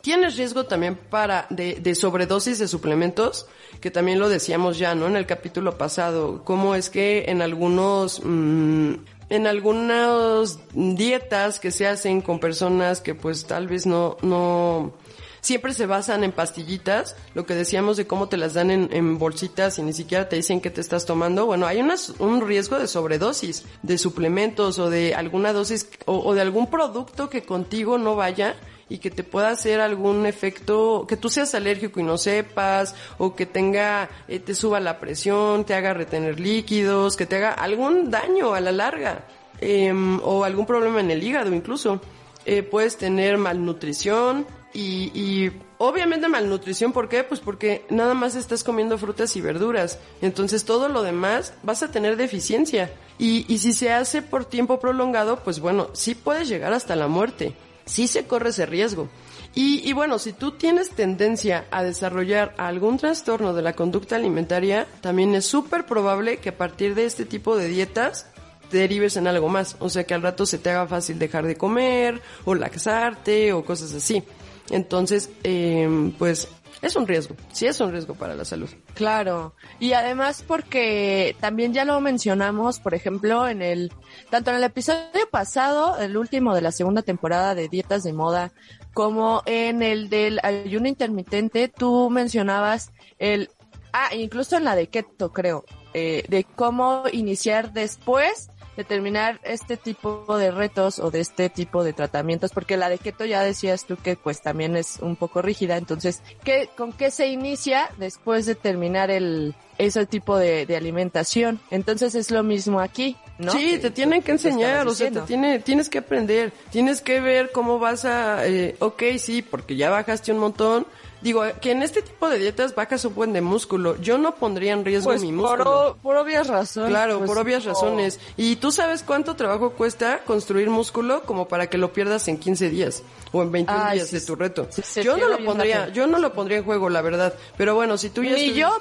tienes riesgo también para, de, de sobredosis de suplementos, que también lo decíamos ya, ¿no? En el capítulo pasado, cómo es que en algunos, mm, en algunas dietas que se hacen con personas que pues tal vez no, no, siempre se basan en pastillitas, lo que decíamos de cómo te las dan en, en bolsitas y ni siquiera te dicen qué te estás tomando, bueno, hay un riesgo de sobredosis de suplementos o de alguna dosis o, o de algún producto que contigo no vaya y que te pueda hacer algún efecto, que tú seas alérgico y no sepas, o que tenga, eh, te suba la presión, te haga retener líquidos, que te haga algún daño a la larga, em, o algún problema en el hígado incluso. Eh, puedes tener malnutrición y, y obviamente malnutrición, ¿por qué? Pues porque nada más estás comiendo frutas y verduras. Entonces todo lo demás vas a tener deficiencia. Y, y si se hace por tiempo prolongado, pues bueno, sí puedes llegar hasta la muerte. Sí se corre ese riesgo. Y, y bueno, si tú tienes tendencia a desarrollar algún trastorno de la conducta alimentaria, también es súper probable que a partir de este tipo de dietas derives en algo más. O sea, que al rato se te haga fácil dejar de comer o laxarte o cosas así. Entonces, eh, pues es un riesgo. Sí es un riesgo para la salud. Claro. Y además porque también ya lo mencionamos, por ejemplo, en el, tanto en el episodio pasado, el último de la segunda temporada de Dietas de Moda, como en el del ayuno intermitente, tú mencionabas el, ah, incluso en la de keto, creo, eh, de cómo iniciar después de terminar este tipo de retos o de este tipo de tratamientos, porque la de keto ya decías tú que pues también es un poco rígida, entonces, ¿qué, ¿con qué se inicia después de terminar el, ese tipo de, de alimentación. Entonces es lo mismo aquí, ¿no? Sí, te tienen que enseñar, o sea, te tiene, tienes que aprender, tienes que ver cómo vas a, eh, ok, sí, porque ya bajaste un montón. Digo, que en este tipo de dietas bajas un buen de músculo. Yo no pondría en riesgo Pues mi por, músculo. o- por obvias razones. Claro, pues, por obvias no. razones. Y tú sabes cuánto trabajo cuesta construir músculo como para que lo pierdas en 15 días o en 21 Ay, días sí, de tu reto. sí, yo no lo pondría, yo no lo pondría en juego, la verdad. Pero bueno, si tú ya Ni yo,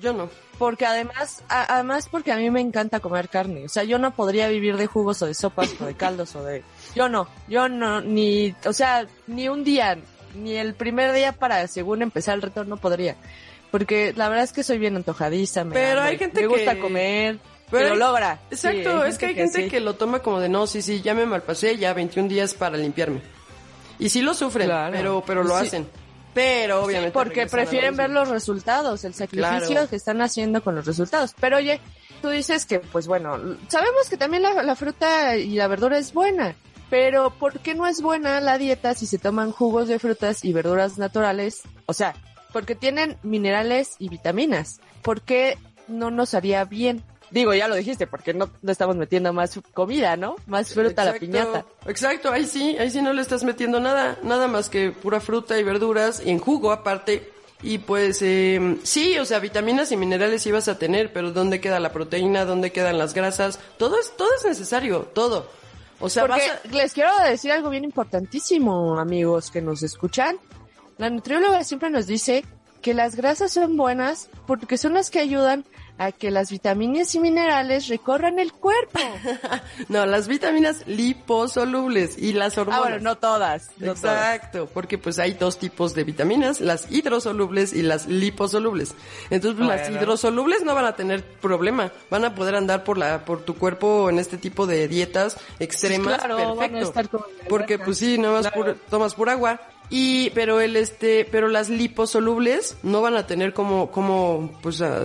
yo no. porque además, a- además porque a mí me encanta comer carne. O sea, yo no podría vivir de jugos o de sopas o de caldos o de... Yo no, yo no, ni, o sea, ni un día, ni el primer día para según empezar el reto no podría. Porque la verdad es que soy bien antojadiza, me, Pero hay gente me gusta que- comer, Pero hay- logra. Sí, Exacto, es que hay gente que, sí. lo toma como de no, sí, sí, ya me malpasé, ya 21 días para limpiarme. Y sí lo sufren, Claro. pero, pero lo Sí. hacen. Pero obviamente. Porque prefieren ver los resultados, el sacrificio Claro. que están haciendo con los resultados. Pero oye, tú dices que, pues bueno, sabemos que también la, la fruta y la verdura es buena. Pero ¿por qué no es buena la dieta si se toman jugos de frutas y verduras naturales? O sea, porque tienen minerales y vitaminas. ¿Por qué no nos haría bien? Digo, ya lo dijiste, porque no le estamos metiendo más comida, ¿no? Más fruta a la Exacto, piñata. Exacto, ahí sí, ahí sí no le estás metiendo nada, nada más que pura fruta y verduras y en jugo aparte. Y pues eh, sí, o sea, vitaminas y minerales vas a tener, pero ¿dónde queda la proteína? ¿Dónde quedan las grasas? Todo es, todo es necesario, todo. O sea, Porque vas a- les quiero decir algo bien importantísimo, amigos que nos escuchan. La nutrióloga siempre nos dice que las grasas son buenas porque son las que ayudan a que las vitaminas y minerales recorran el cuerpo. No, las vitaminas liposolubles y las hormonas. ah, bueno, no todas. no todas. Exacto, porque pues hay dos tipos de vitaminas, las hidrosolubles y las liposolubles. Entonces pues, las hidrosolubles no van a tener problema, van a poder andar por la por tu cuerpo en este tipo de dietas extremas, Claro, van a perfecto. estar la porque pues sí, más Claro. pura- tomas pura agua. Y pero el este, pero las liposolubles no van a tener como como pues a-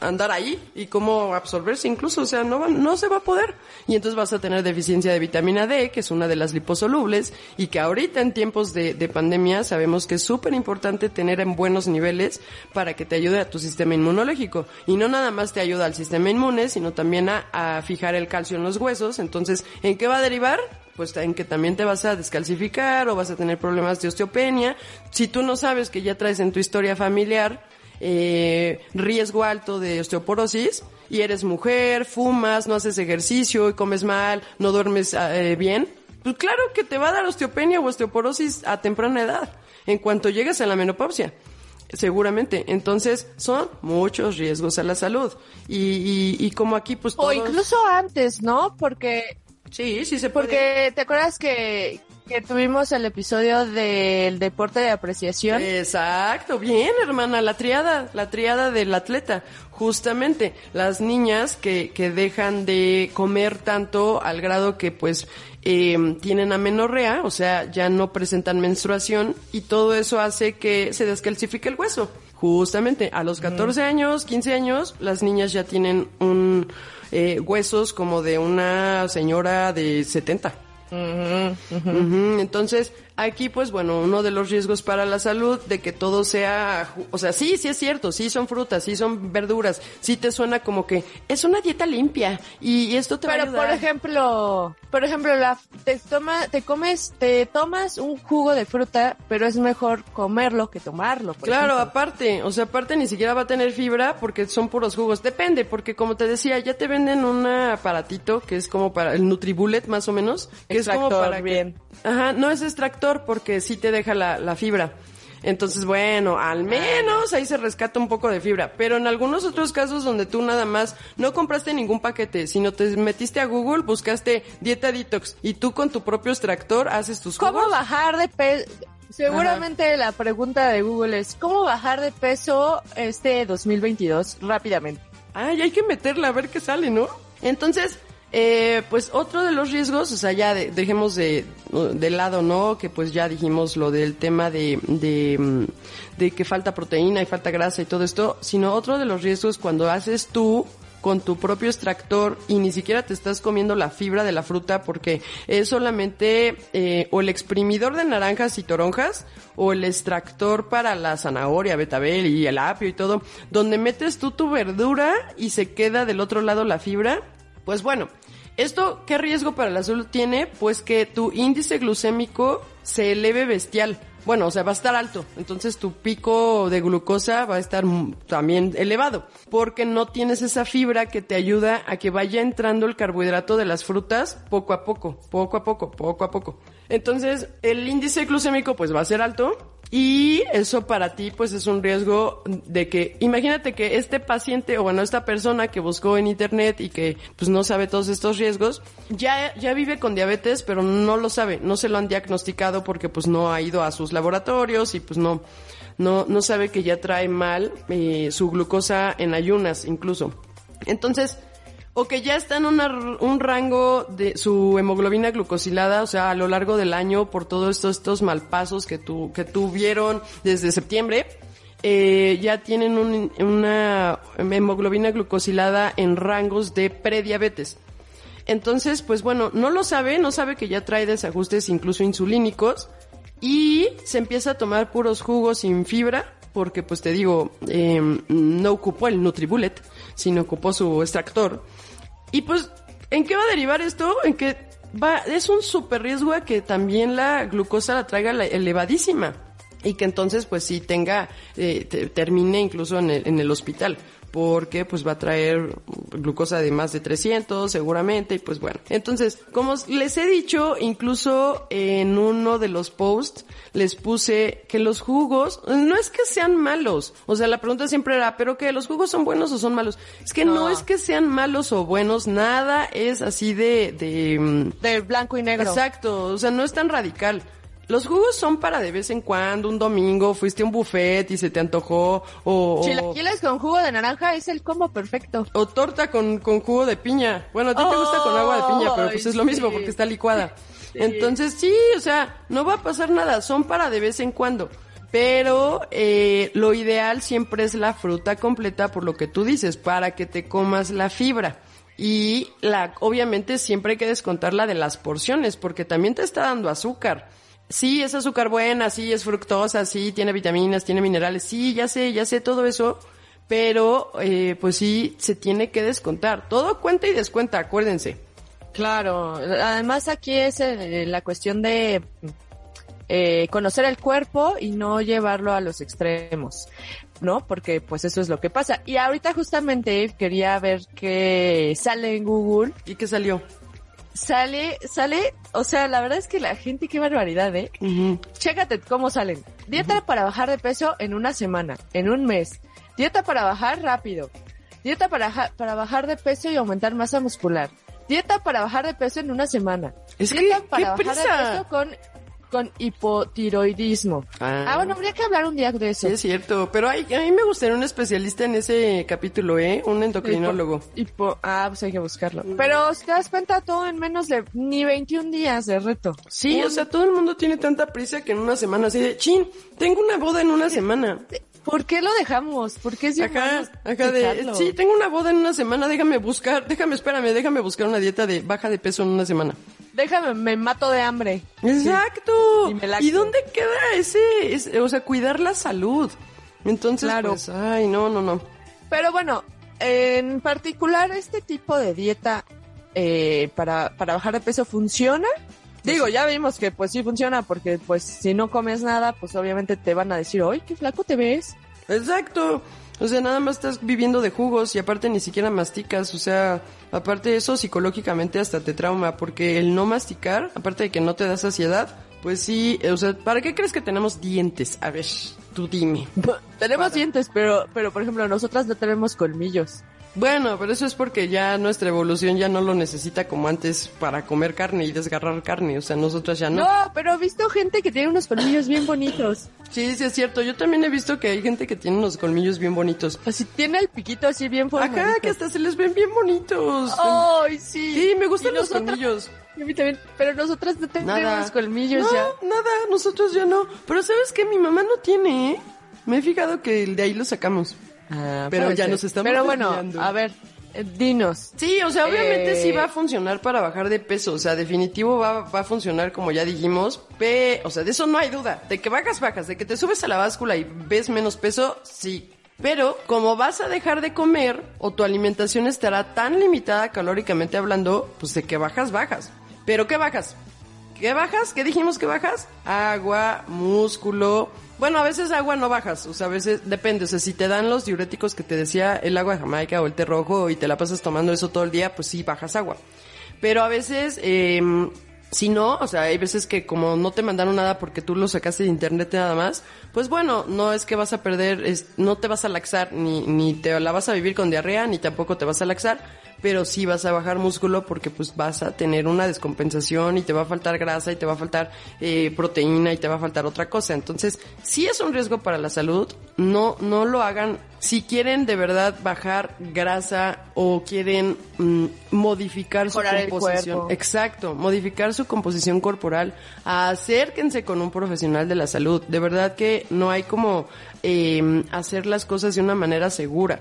andar ahí y cómo absorberse incluso, o sea, no van- no se va a poder. Y entonces vas a tener deficiencia de vitamina D, que es una de las liposolubles y que ahorita en tiempos de, de pandemia sabemos que es súper importante tener en buenos niveles para que te ayude a tu sistema inmunológico. Y no nada más te ayuda al sistema inmune, sino también a, a fijar el calcio en los huesos. Entonces, ¿en qué va a derivar? pues en que también te vas a descalcificar o vas a tener problemas de osteopenia. Si tú no sabes que ya traes en tu historia familiar eh, riesgo alto de osteoporosis y eres mujer, fumas, no haces ejercicio y comes mal, no duermes eh, bien, pues claro que te va a dar osteopenia o osteoporosis a temprana edad, en cuanto llegues a la menopausia. Seguramente. Entonces, son muchos riesgos a la salud. Y, y, y como aquí, pues O incluso antes, ¿no? Porque Sí, sí se puede. porque te acuerdas que que tuvimos el episodio del deporte de apreciación. Exacto, bien hermana, la triada, la triada del atleta. Justamente, las niñas que, que dejan de comer tanto al grado que pues eh, tienen amenorrea, o sea, ya no presentan menstruación y todo eso hace que se descalcifique el hueso. Justamente, a los 14 años, 15 años, las niñas ya tienen un eh, huesos como de una señora de 70. Ujú, Entonces, aquí pues bueno, uno de los riesgos para la salud de que todo sea, o sea, sí, sí es cierto, sí son frutas, sí son verduras, sí te suena como que es una dieta limpia y, esto te va a Pero ayudar. por ejemplo, por ejemplo, la te toma, te comes, te tomas un jugo de fruta, pero es mejor comerlo que tomarlo. por Claro, ejemplo. aparte, o sea, aparte ni siquiera va a tener fibra porque son puros jugos. Depende, porque como te decía, ya te venden un aparatito que es como para el Nutribullet más o menos, que es como Extractor, para que- bien. Ajá, no es extractor porque sí te deja la, la fibra. Entonces, bueno, al menos ahí se rescata un poco de fibra. Pero en algunos otros casos donde tú nada más no compraste ningún paquete, sino te metiste a Google, buscaste dieta detox y tú con tu propio extractor haces tus ¿Cómo jugos. bajar de peso? Seguramente la pregunta de Google es ¿cómo bajar de peso este 2022 rápidamente? Ay, hay que meterla a ver qué sale, ¿no? Entonces, eh, pues otro de los riesgos, o sea, ya de- dejemos de, de lado, ¿no? Que pues ya dijimos lo del tema de, de, mm, de que falta proteína y falta grasa y todo esto, sino otro de los riesgos cuando haces tú con tu propio extractor y ni siquiera te estás comiendo la fibra de la fruta porque es solamente eh, o el exprimidor de naranjas y toronjas o el extractor para la zanahoria, betabel y el apio y todo, donde metes tú tu verdura y se queda del otro lado la fibra, pues bueno, ¿Esto qué riesgo para la salud tiene? Pues que tu índice glucémico se eleve bestial. Bueno, o sea, va a estar alto. Entonces tu pico de glucosa va a estar también elevado. Porque no tienes esa fibra que te ayuda a que vaya entrando el carbohidrato de las frutas poco a poco, poco a poco, poco a poco. Entonces, el índice glucémico pues va a ser alto y eso para ti pues es un riesgo de que, imagínate que este paciente o bueno, esta persona que buscó en internet y que pues no sabe todos estos riesgos, ya, ya vive con diabetes pero no lo sabe, no se lo han diagnosticado porque pues no ha ido a sus laboratorios y pues no, no, no sabe que ya trae mal eh, su glucosa en ayunas incluso. Entonces, o que ya está en un rango de su hemoglobina glucosilada, o sea, a lo largo del año por todos estos, estos malpasos que, tu, que tuvieron desde septiembre, eh, ya tienen una hemoglobina glucosilada en rangos de prediabetes. Entonces, pues bueno, no lo sabe, no sabe que ya trae desajustes incluso insulínicos y se empieza a tomar puros jugos sin fibra porque pues te digo, em, no ocupó el Nutribullet, sino ocupó su extractor. Y pues, ¿en qué va a derivar esto? En que va, es un super riesgo a que también la glucosa la traiga elevadísima y que entonces pues sí tenga, eh, termine incluso en el, en el hospital porque pues va a traer glucosa de más de 300 seguramente y pues bueno. Entonces, como les he dicho, incluso en uno de los posts les puse que los jugos no es que sean malos. O sea, la pregunta siempre era, ¿pero que los jugos son buenos o son malos? Es que no, es que sean malos o buenos, nada es así de de mm, de blanco y negro. Exacto, o sea, no es tan radical. Los jugos son para de vez en cuando, un domingo, fuiste a un buffet y se te antojó, o... Chilaquiles con jugo de naranja es el combo perfecto. O torta con, con jugo de piña. Bueno, a ti te gusta con agua de piña, pero pues es lo mismo porque está licuada. Entonces sí, o sea, no va a pasar nada, son para de vez en cuando. Pero eh, lo ideal siempre es la fruta completa, por lo que tú dices, para que te comas la fibra. Y la, obviamente siempre hay que descontarla de las porciones, porque también te está dando azúcar sí, es azúcar buena, sí, es fructosa, sí, tiene vitaminas, tiene minerales, sí, ya sé, ya sé todo eso, pero eh, pues sí, se tiene que descontar. Todo cuenta y descuenta, acuérdense. Claro, además aquí es eh, la cuestión de eh, conocer el cuerpo y no llevarlo a los extremos, ¿no? Porque pues eso es lo que pasa. Y ahorita justamente quería ver qué sale en Google. ¿Y qué salió? Sale, sale, o sea, la verdad es que la gente, qué barbaridad, ¿eh? Chécate cómo salen. Dieta para bajar de peso en una semana, en un mes. Dieta para bajar rápido. Dieta para, para bajar de peso y aumentar masa muscular. Dieta para bajar de peso en una semana. Es Dieta que, para ¿qué bajar de peso con con hipotiroidismo. Ah. ah. bueno, habría que hablar un día de eso. Sí, es cierto, pero hay, a mí me gustaría un especialista en ese capítulo, ¿eh? Un endocrinólogo. Hipo, ah, pues hay que buscarlo. Pero si te das cuenta, todo en menos de ni 21 días de reto. Sí, o sea, todo el mundo tiene tanta prisa que en una semana así de, chin, tengo una boda en una semana. ¿Por qué lo dejamos? ¿Por qué si acá, acá de, sí, tengo una boda en una semana, déjame buscar, déjame, espérame, déjame buscar una dieta de baja de peso en una semana. Déjame, me mato de hambre. Exacto. Y, dónde queda ese, o sea, cuidar la salud? Entonces, claro. Pues, ay, no, no, no. Pero bueno, en particular este tipo de dieta eh, para, para bajar de peso funciona. Digo, ya vimos que pues sí funciona porque pues si no comes nada, pues obviamente te van a decir, ¡ay, qué flaco te ves! Exacto. O sea, nada más estás viviendo de jugos y aparte ni siquiera masticas. O sea, aparte de eso, psicológicamente hasta te trauma porque el no masticar, aparte de que no te da saciedad, pues sí, o sea, ¿para qué crees que tenemos dientes? A ver, tú dime. tenemos dientes, pero, pero por ejemplo, nosotras no tenemos colmillos. Bueno, pero eso es porque ya nuestra evolución ya no lo necesita como antes para comer carne y desgarrar carne. O sea, nosotras ya no. No, pero he visto gente que tiene unos colmillos bien bonitos. Sí, sí es cierto. Yo también he visto que hay gente que tiene unos colmillos bien bonitos. Así tiene el piquito así bien formado. Acá, que hasta se les ven bien bonitos. Ay, sí. Sí, me gustan los colmillos. A mí también, pero nosotras no tenemos colmillos no, ya. nada, nosotros ya no. Pero ¿sabes qué? Mi mamá no tiene, ¿eh? Me he fijado que el de ahí lo sacamos. Ah, pero ya nos estamos Pero bueno, a ver, eh, dinos. Sí, o sea, obviamente Eh, sí va a funcionar para bajar de peso, o sea, definitivo va, va a funcionar como ya dijimos, pe, o sea, de eso no hay duda, de que bajas, bajas, de que te subes a la báscula y ves menos peso, sí. Pero como vas a dejar de comer o tu alimentación estará tan limitada calóricamente hablando, pues de que bajas, bajas. Pero ¿qué bajas? ¿Qué bajas? ¿Qué dijimos que bajas? Agua, músculo. Bueno, a veces agua no bajas, o sea, a veces depende, o sea, si te dan los diuréticos que te decía el agua de Jamaica o el té rojo y te la pasas tomando eso todo el día, pues sí bajas agua. Pero a veces, eh, si no, o sea, hay veces que como no te mandaron nada porque tú lo sacaste de internet nada más, pues bueno, no es que vas a perder, no te vas a laxar, ni, ni te la vas a vivir con diarrea, ni tampoco te vas a laxar, pero sí vas a bajar músculo porque pues vas a tener una descompensación y te va a faltar grasa y te va a faltar eh, proteína y te va a faltar otra cosa. Entonces, sí es un riesgo para la salud, no, no lo hagan. Si quieren de verdad bajar grasa o quieren mm, modificar su Mejorar composición, exacto, modificar su composición corporal, acérquense con un profesional de la salud. De verdad que no hay como eh, hacer las cosas de una manera segura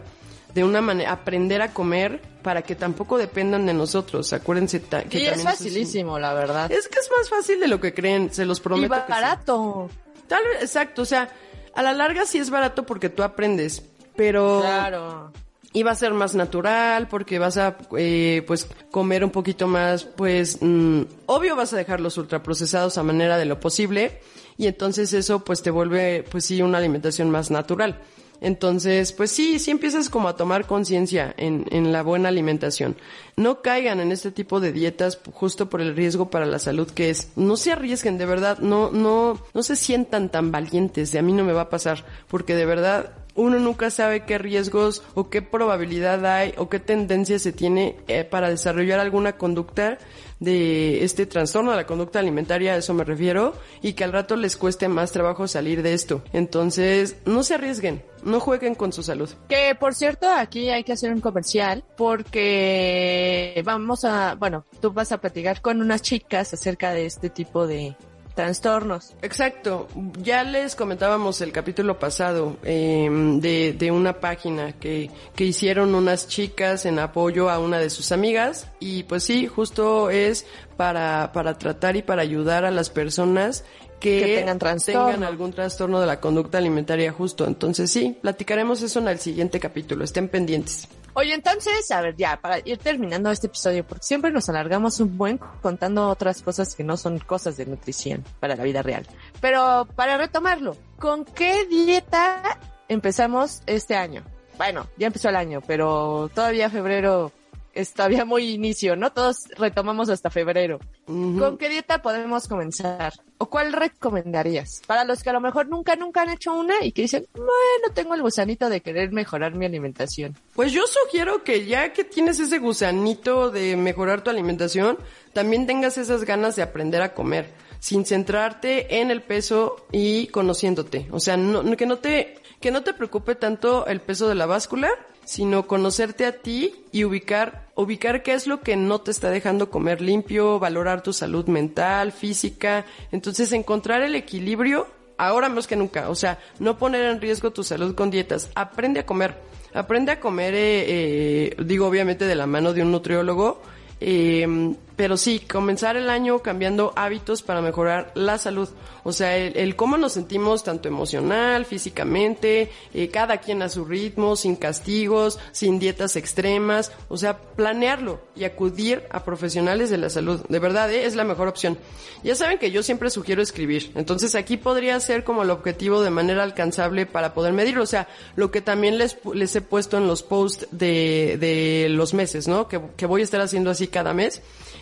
de una manera, aprender a comer para que tampoco dependan de nosotros. Acuérdense ta- que Y es también facilísimo, la verdad. Es que es más fácil de lo que creen, se los y prometo. que sí. barato. Tal vez, exacto, o sea, a la larga sí es barato porque tú aprendes, pero Claro. y va a ser más natural porque vas a eh, pues comer un poquito más pues mm, obvio vas a dejar los ultraprocesados a manera de lo posible y entonces eso pues te vuelve pues sí una alimentación más natural entonces pues sí sí empiezas como a tomar conciencia en, en la buena alimentación. No caigan en este tipo de dietas justo por el riesgo para la salud que es. No se arriesguen de verdad no no no se sientan tan valientes a mí no me va a pasar porque de verdad uno nunca sabe qué riesgos o qué probabilidad hay o qué tendencia se tiene eh, para desarrollar alguna conducta de este trastorno de la conducta alimentaria, a eso me refiero, y que al rato les cueste más trabajo salir de esto. Entonces, no se arriesguen, no jueguen con su salud. Que por cierto, aquí hay que hacer un comercial porque vamos a, bueno, tú vas a platicar con unas chicas acerca de este tipo de trastornos. Exacto, ya les comentábamos el capítulo pasado eh, de, de una página que, que hicieron unas chicas en apoyo a una de sus amigas y pues sí, justo es para, para tratar y para ayudar a las personas que, Que tengan trastorno. tengan algún trastorno de la conducta alimentaria justo. Entonces sí, platicaremos eso en el siguiente capítulo, estén pendientes. Oye, entonces, a ver, ya, para ir terminando este episodio, porque siempre nos alargamos un buen contando otras cosas que no son cosas de nutrición para la vida real. Pero para retomarlo, ¿con qué dieta empezamos este año? Bueno, ya empezó el año, pero todavía febrero todavía muy inicio, ¿no? Todos retomamos hasta febrero. ¿Con qué dieta podemos comenzar? ¿O cuál recomendarías? Para los que a lo mejor nunca, nunca han hecho una y que dicen, bueno, tengo el gusanito de querer mejorar mi alimentación. Pues yo sugiero que ya que tienes ese gusanito de mejorar tu alimentación, también tengas esas ganas de aprender a comer, sin centrarte en el peso y conociéndote. O sea, no- que no te, que no te preocupe tanto el peso de la báscula, sino conocerte a ti y ubicar, ubicar qué es lo que no te está dejando comer limpio, valorar tu salud mental, física. Entonces encontrar el equilibrio ahora más que nunca. O sea, no poner en riesgo tu salud con dietas. Aprende a comer. Aprende a comer, eh, eh, digo, obviamente de la mano de un nutriólogo. eh, pero sí, comenzar el año cambiando hábitos para mejorar la salud. O sea, el, el cómo nos sentimos tanto emocional, físicamente, eh, cada quien a su ritmo, sin castigos, sin dietas extremas. O sea, planearlo y acudir a profesionales de la salud. De verdad, eh, es la mejor opción. Ya saben que yo siempre sugiero escribir. Entonces aquí podría ser como el objetivo de manera alcanzable para poder medirlo. O sea, lo que también les, les he puesto en los posts de, de los meses, ¿no? Que, que voy a estar haciendo así cada mes.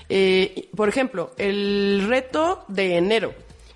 Eh, por ejemplo, el reto de enero,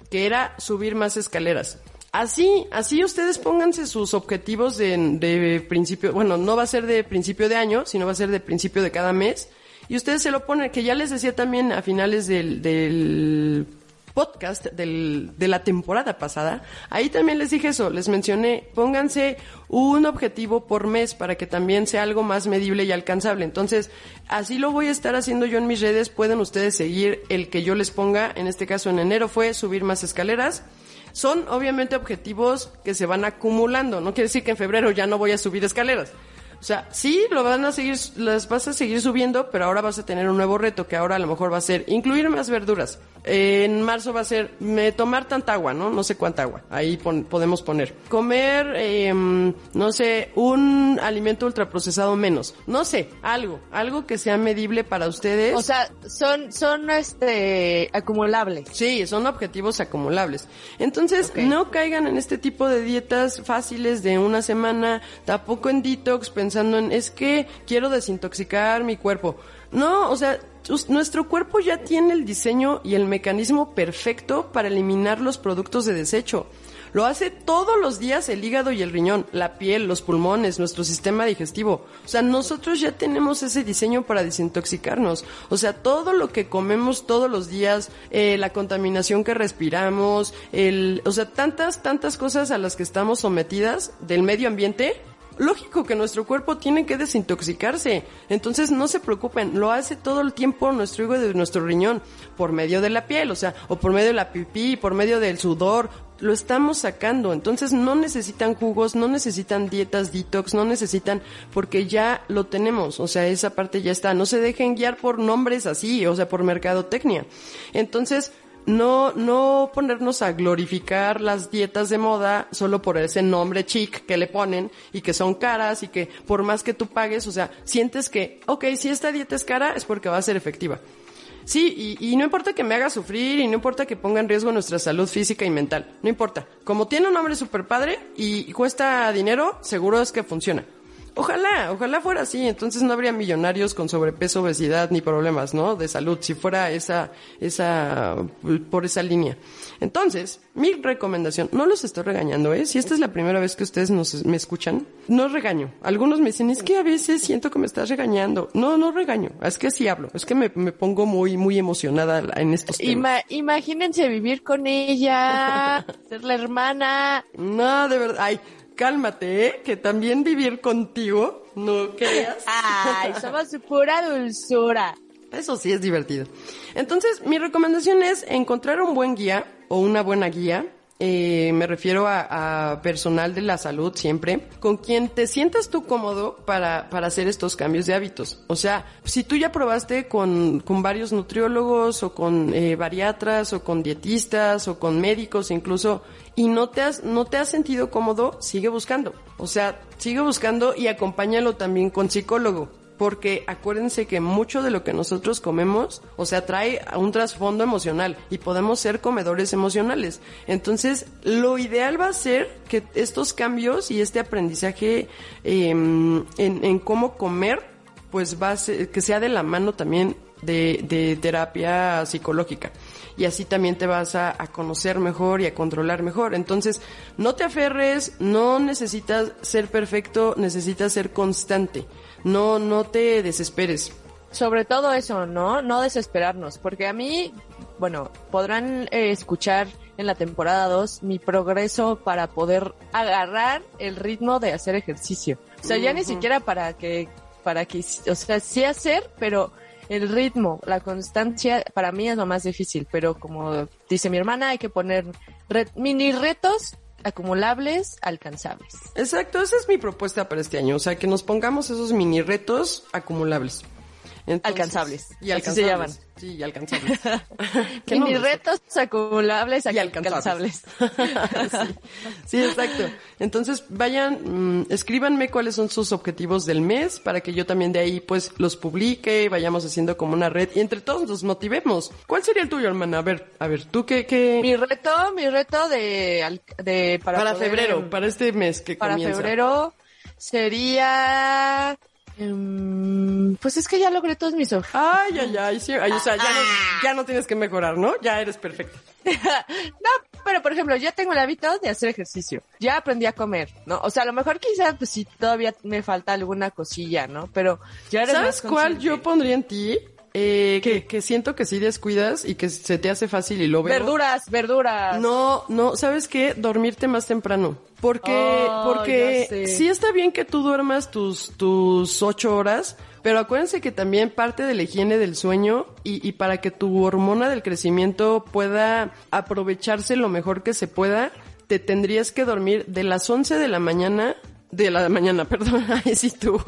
que era subir más escaleras. Así, así ustedes pónganse sus objetivos de, de principio, bueno, no va a ser de principio de año, sino va a ser de principio de cada mes. Y ustedes se lo ponen, que ya les decía también a finales del, del podcast del, de la temporada pasada, ahí también les dije eso, les mencioné, pónganse un objetivo por mes para que también sea algo más medible y alcanzable. Entonces, así lo voy a estar haciendo yo en mis redes, pueden ustedes seguir el que yo les ponga, en este caso en enero fue subir más escaleras. Son obviamente objetivos que se van acumulando, no quiere decir que en febrero ya no voy a subir escaleras. O sea, sí, lo van a seguir, las vas a seguir subiendo, pero ahora vas a tener un nuevo reto que ahora a lo mejor va a ser incluir más verduras. en marzo va a ser me, tomar tanta agua, ¿no? No sé cuánta agua. Ahí podemos poner. Comer, em, no sé, un alimento ultraprocesado menos. No sé, algo, algo que sea medible para ustedes. O sea, son, son, este, acumulables. Sí, son objetivos acumulables. Entonces, no caigan en este tipo de dietas fáciles de una semana, tampoco en detox, pensando en, es que quiero desintoxicar mi cuerpo. No, o sea, nuestro cuerpo ya tiene el diseño y el mecanismo perfecto para eliminar los productos de desecho. Lo hace todos los días el hígado y el riñón, la piel, los pulmones, nuestro sistema digestivo. O sea, nosotros ya tenemos ese diseño para desintoxicarnos. O sea, todo lo que comemos todos los días, eh, la contaminación que respiramos, el, o sea, tantas, tantas cosas a las que estamos sometidas del medio ambiente, lógico que nuestro cuerpo tiene que desintoxicarse. Entonces no se preocupen, lo hace todo el tiempo nuestro hígado y nuestro riñón, por medio de la piel, o sea, o por medio de la pipí, por medio del sudor, lo estamos sacando. Entonces no necesitan jugos, no necesitan dietas detox, no necesitan, porque ya lo tenemos, o sea, esa parte ya está. No se dejen guiar por nombres así, o sea, por mercadotecnia. Entonces, no, no ponernos a glorificar las dietas de moda solo por ese nombre chic que le ponen y que son caras y que por más que tú pagues, o sea, sientes que, ok, si esta dieta es cara es porque va a ser efectiva. Sí, y, y, no importa que me haga sufrir y no importa que ponga en riesgo nuestra salud física y mental, no importa. Como tiene un nombre super padre y cuesta dinero, seguro es que funciona. Ojalá, ojalá fuera así, entonces no habría millonarios con sobrepeso, obesidad ni problemas, ¿no? De salud, si fuera esa, esa, por esa línea. Entonces, mi recomendación, no los estoy regañando, ¿eh? Si esta es la primera vez que ustedes nos, me escuchan, no regaño. Algunos me dicen, es que a veces siento que me estás regañando. No, no regaño, es que sí hablo, es que me, me pongo muy, muy emocionada en estos temas. imagínense vivir con ella, ser la hermana. No, de verdad, ay, cálmate, ¿eh? que también vivir contigo, no creas. Ay, somos pura dulzura. Eso sí es divertido. Entonces, mi recomendación es encontrar un buen guía o una buena guía. Eh, me refiero a, personal de la salud siempre, con quien te sientas tú cómodo para, para hacer estos cambios de hábitos. O sea, si tú ya probaste con, con varios nutriólogos o con eh, bariatras o con dietistas o con médicos incluso, y no te has, no te has sentido cómodo, sigue buscando. O sea, sigue buscando y acompáñalo también con psicólogo. Porque acuérdense que mucho de lo que nosotros comemos, o sea, trae un trasfondo emocional y podemos ser comedores emocionales. Entonces, lo ideal va a ser que estos cambios y este aprendizaje em, en, en cómo comer, pues va a ser, que sea de la mano también de, de terapia psicológica y así también te vas a, conocer mejor y a controlar mejor. Entonces, no te aferres, no necesitas ser perfecto, necesitas ser constante. No, no te desesperes. Sobre todo eso, ¿no? No desesperarnos, porque a mí, bueno, podrán eh, escuchar en la temporada 2 mi progreso para poder agarrar el ritmo de hacer ejercicio. O sea, ya ni siquiera para que, para que, o sea, sí hacer, pero el ritmo, la constancia, para mí es lo más difícil, pero como dice mi hermana, hay que poner mini retos acumulables, alcanzables. Exacto, esa es mi propuesta para este año, o sea, que nos pongamos esos mini retos acumulables. Alcanzables. Y alcanzables. se llaman. Sí, y alcanzables. mis retos acumulables y alcanzables. sí. exacto. Entonces, vayan, mm, escríbanme cuáles son sus objetivos del mes para que yo también de ahí pues los publique y vayamos haciendo como una red y entre todos nos motivemos. ¿Cuál sería el tuyo, hermana? A ver, a ver, ¿tú qué? qué... Mi reto, mi reto de, de para, para febrero, para este mes que para comienza. Para febrero sería Em, pues es que ya logré todos mis objetivos. Ay, ay, ay, sí, o sea, ya no, ya no tienes que mejorar, ¿no? Ya eres perfecta. no, pero por ejemplo, ya tengo el hábito de hacer ejercicio. Ya aprendí a comer, ¿no? O sea, a lo mejor quizás, pues sí, todavía me falta alguna cosilla, ¿no? Pero ya eres ¿Sabes cuál yo pondría en ti? Eh, que, que, siento que sí descuidas y que se te hace fácil y lo veo. Verduras, verduras. No, no, ¿sabes qué? Dormirte más temprano. Porque, porque sí está bien que tú duermas tus, tus ocho horas, pero acuérdense que también parte de la higiene del sueño y, y para que tu hormona del crecimiento pueda aprovecharse lo mejor que se pueda, te tendrías que dormir de las 11 de la mañana de la mañana, perdón, ahí sí tú.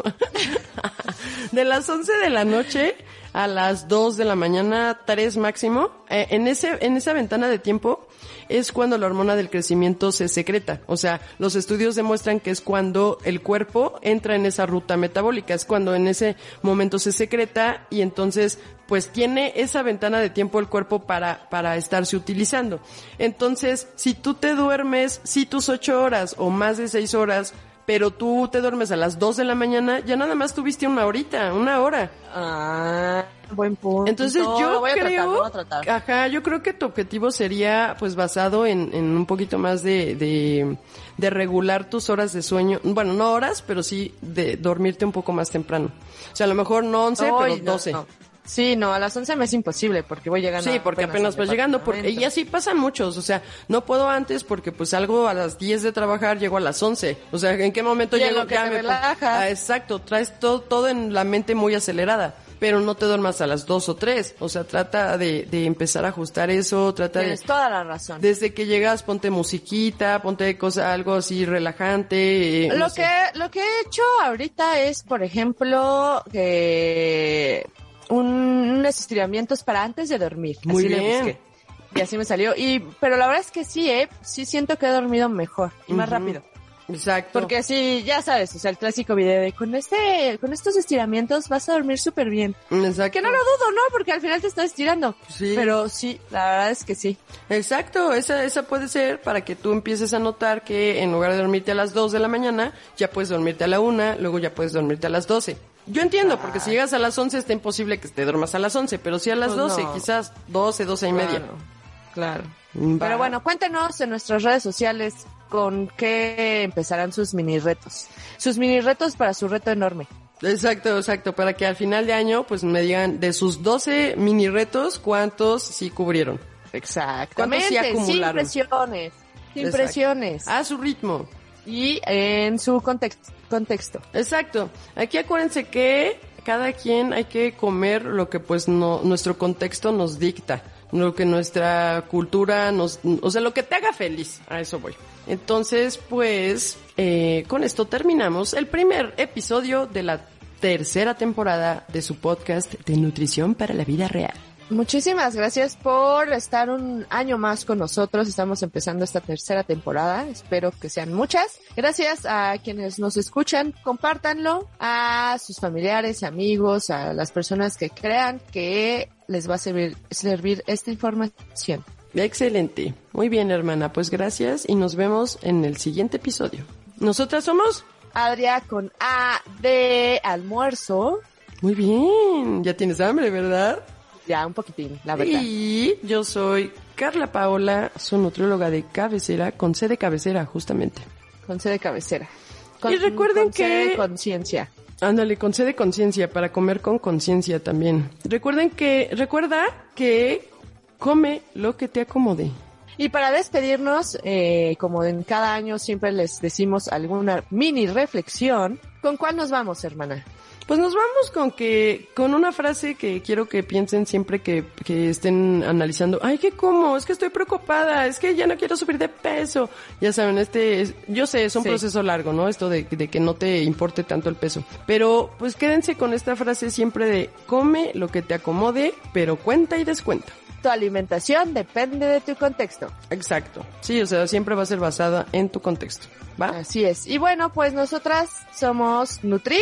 de las 11 de la noche a las 2 de la mañana, 3 máximo. Eh, en ese, en esa ventana de tiempo es cuando la hormona del crecimiento se secreta. O sea, los estudios demuestran que es cuando el cuerpo entra en esa ruta metabólica, es cuando en ese momento se secreta y entonces pues tiene esa ventana de tiempo el cuerpo para, para estarse utilizando. Entonces, si tú te duermes, si tus ocho horas o más de seis horas, pero tú te duermes a las dos de la mañana, ya nada más tuviste una horita, una hora. Ah, buen punto. Entonces No, yo voy a creo, tratar, voy a tratar. ajá, yo creo que tu objetivo sería pues basado en, en un poquito más de, de, de regular tus horas de sueño, bueno, no horas, pero sí de dormirte un poco más temprano. O sea, a lo mejor no 11, Ay, pero no, 12. no. Sí, no, a las 11 me es imposible porque voy llegando. Sí, porque apenas al vas llegando, porque, y así pasan muchos, o sea, no puedo antes porque pues salgo a las 10 de trabajar, llego a las 11, o sea, ¿en qué momento Y llego? lo que Ya te me- relajas. Ah, exacto, traes todo, todo en la mente muy acelerada, pero no te duermas a las 2 o 3, o sea, trata de, de empezar a ajustar eso, trata de... Tienes toda la razón. Desde que llegas, ponte musiquita, ponte cosa, algo así relajante. eh, no Lo sé. que, lo que he hecho ahorita es, por ejemplo, que un, unos estiramientos para antes de dormir. Muy así le busqué. Y así me salió. Y, pero la verdad es que sí, eh, sí siento que he dormido mejor y más rápido. Exacto. Porque sí, ya sabes, o sea, el clásico video de con este, con estos estiramientos vas a dormir súper bien. Exacto. Que no lo dudo, ¿no? Porque al final te estás estirando. Sí. Pero sí, la verdad es que sí. Exacto, esa, esa puede ser para que tú empieces a notar que en lugar de dormirte a las 2 de la mañana, ya puedes dormirte a la 1, luego ya puedes dormirte a las 12. Yo entiendo, porque si llegas a las 11 está imposible que te duermas a las 11, pero sí a las Pues 12, no. quizás 12, 12 y media. Claro. Pero bueno, cuéntenos en nuestras redes sociales con qué empezarán sus mini retos. Sus mini retos para su reto enorme. Exacto, exacto, para que al final de año pues me digan de sus 12 mini retos, ¿cuántos sí cubrieron? Exactamente. ¿Cuántos sí Sin acumularon? presiones. Sin Exacto. presiones. A su ritmo. Y en su context- contexto. Exacto. Aquí acuérdense que cada quien hay que comer lo que pues no, nuestro contexto nos dicta, lo que nuestra cultura nos, o sea, lo que te haga feliz. A eso voy. Entonces, pues, eh, con esto terminamos el primer episodio de la tercera temporada de su podcast de nutrición para la vida real. Muchísimas gracias por estar un año más con nosotros. Estamos empezando esta tercera temporada. Espero que sean muchas. Gracias a quienes nos escuchan. Compártanlo a sus familiares, amigos, a las personas que crean que les va a servir, servir esta información. Excelente. Muy bien, hermana. Pues gracias y nos vemos en el siguiente episodio. Nosotras somos Adria con A de almuerzo. Muy bien, ya tienes hambre, ¿verdad? Ya un poquitín, la verdad. Y yo soy Carla Paola, su nutrióloga de cabecera, con C de cabecera, justamente. Con C de cabecera. Y recuerden con que- conciencia. Ándale, con C de conciencia, para comer con conciencia también. Recuerden que, recuerda que come lo que te acomode. Y para despedirnos, eh, como en cada año siempre les decimos alguna mini reflexión, ¿con cuál nos vamos, hermana? Pues nos vamos con que, con una frase que quiero que piensen siempre que, que estén analizando. Ay, ¿qué como? Es que estoy preocupada, es que ya no quiero subir de peso. Ya saben, este, es- yo sé, es un Sí. proceso largo, ¿no? Esto de, de que no te importe tanto el peso. Pero, pues quédense con esta frase siempre de, come lo que te acomode, pero cuenta y descuenta. Tu alimentación depende de tu contexto. Exacto. Sí, o sea, siempre va a ser basada en tu contexto. ¿Va? Así es. Y bueno, pues nosotras somos Nutrit.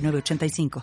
906985.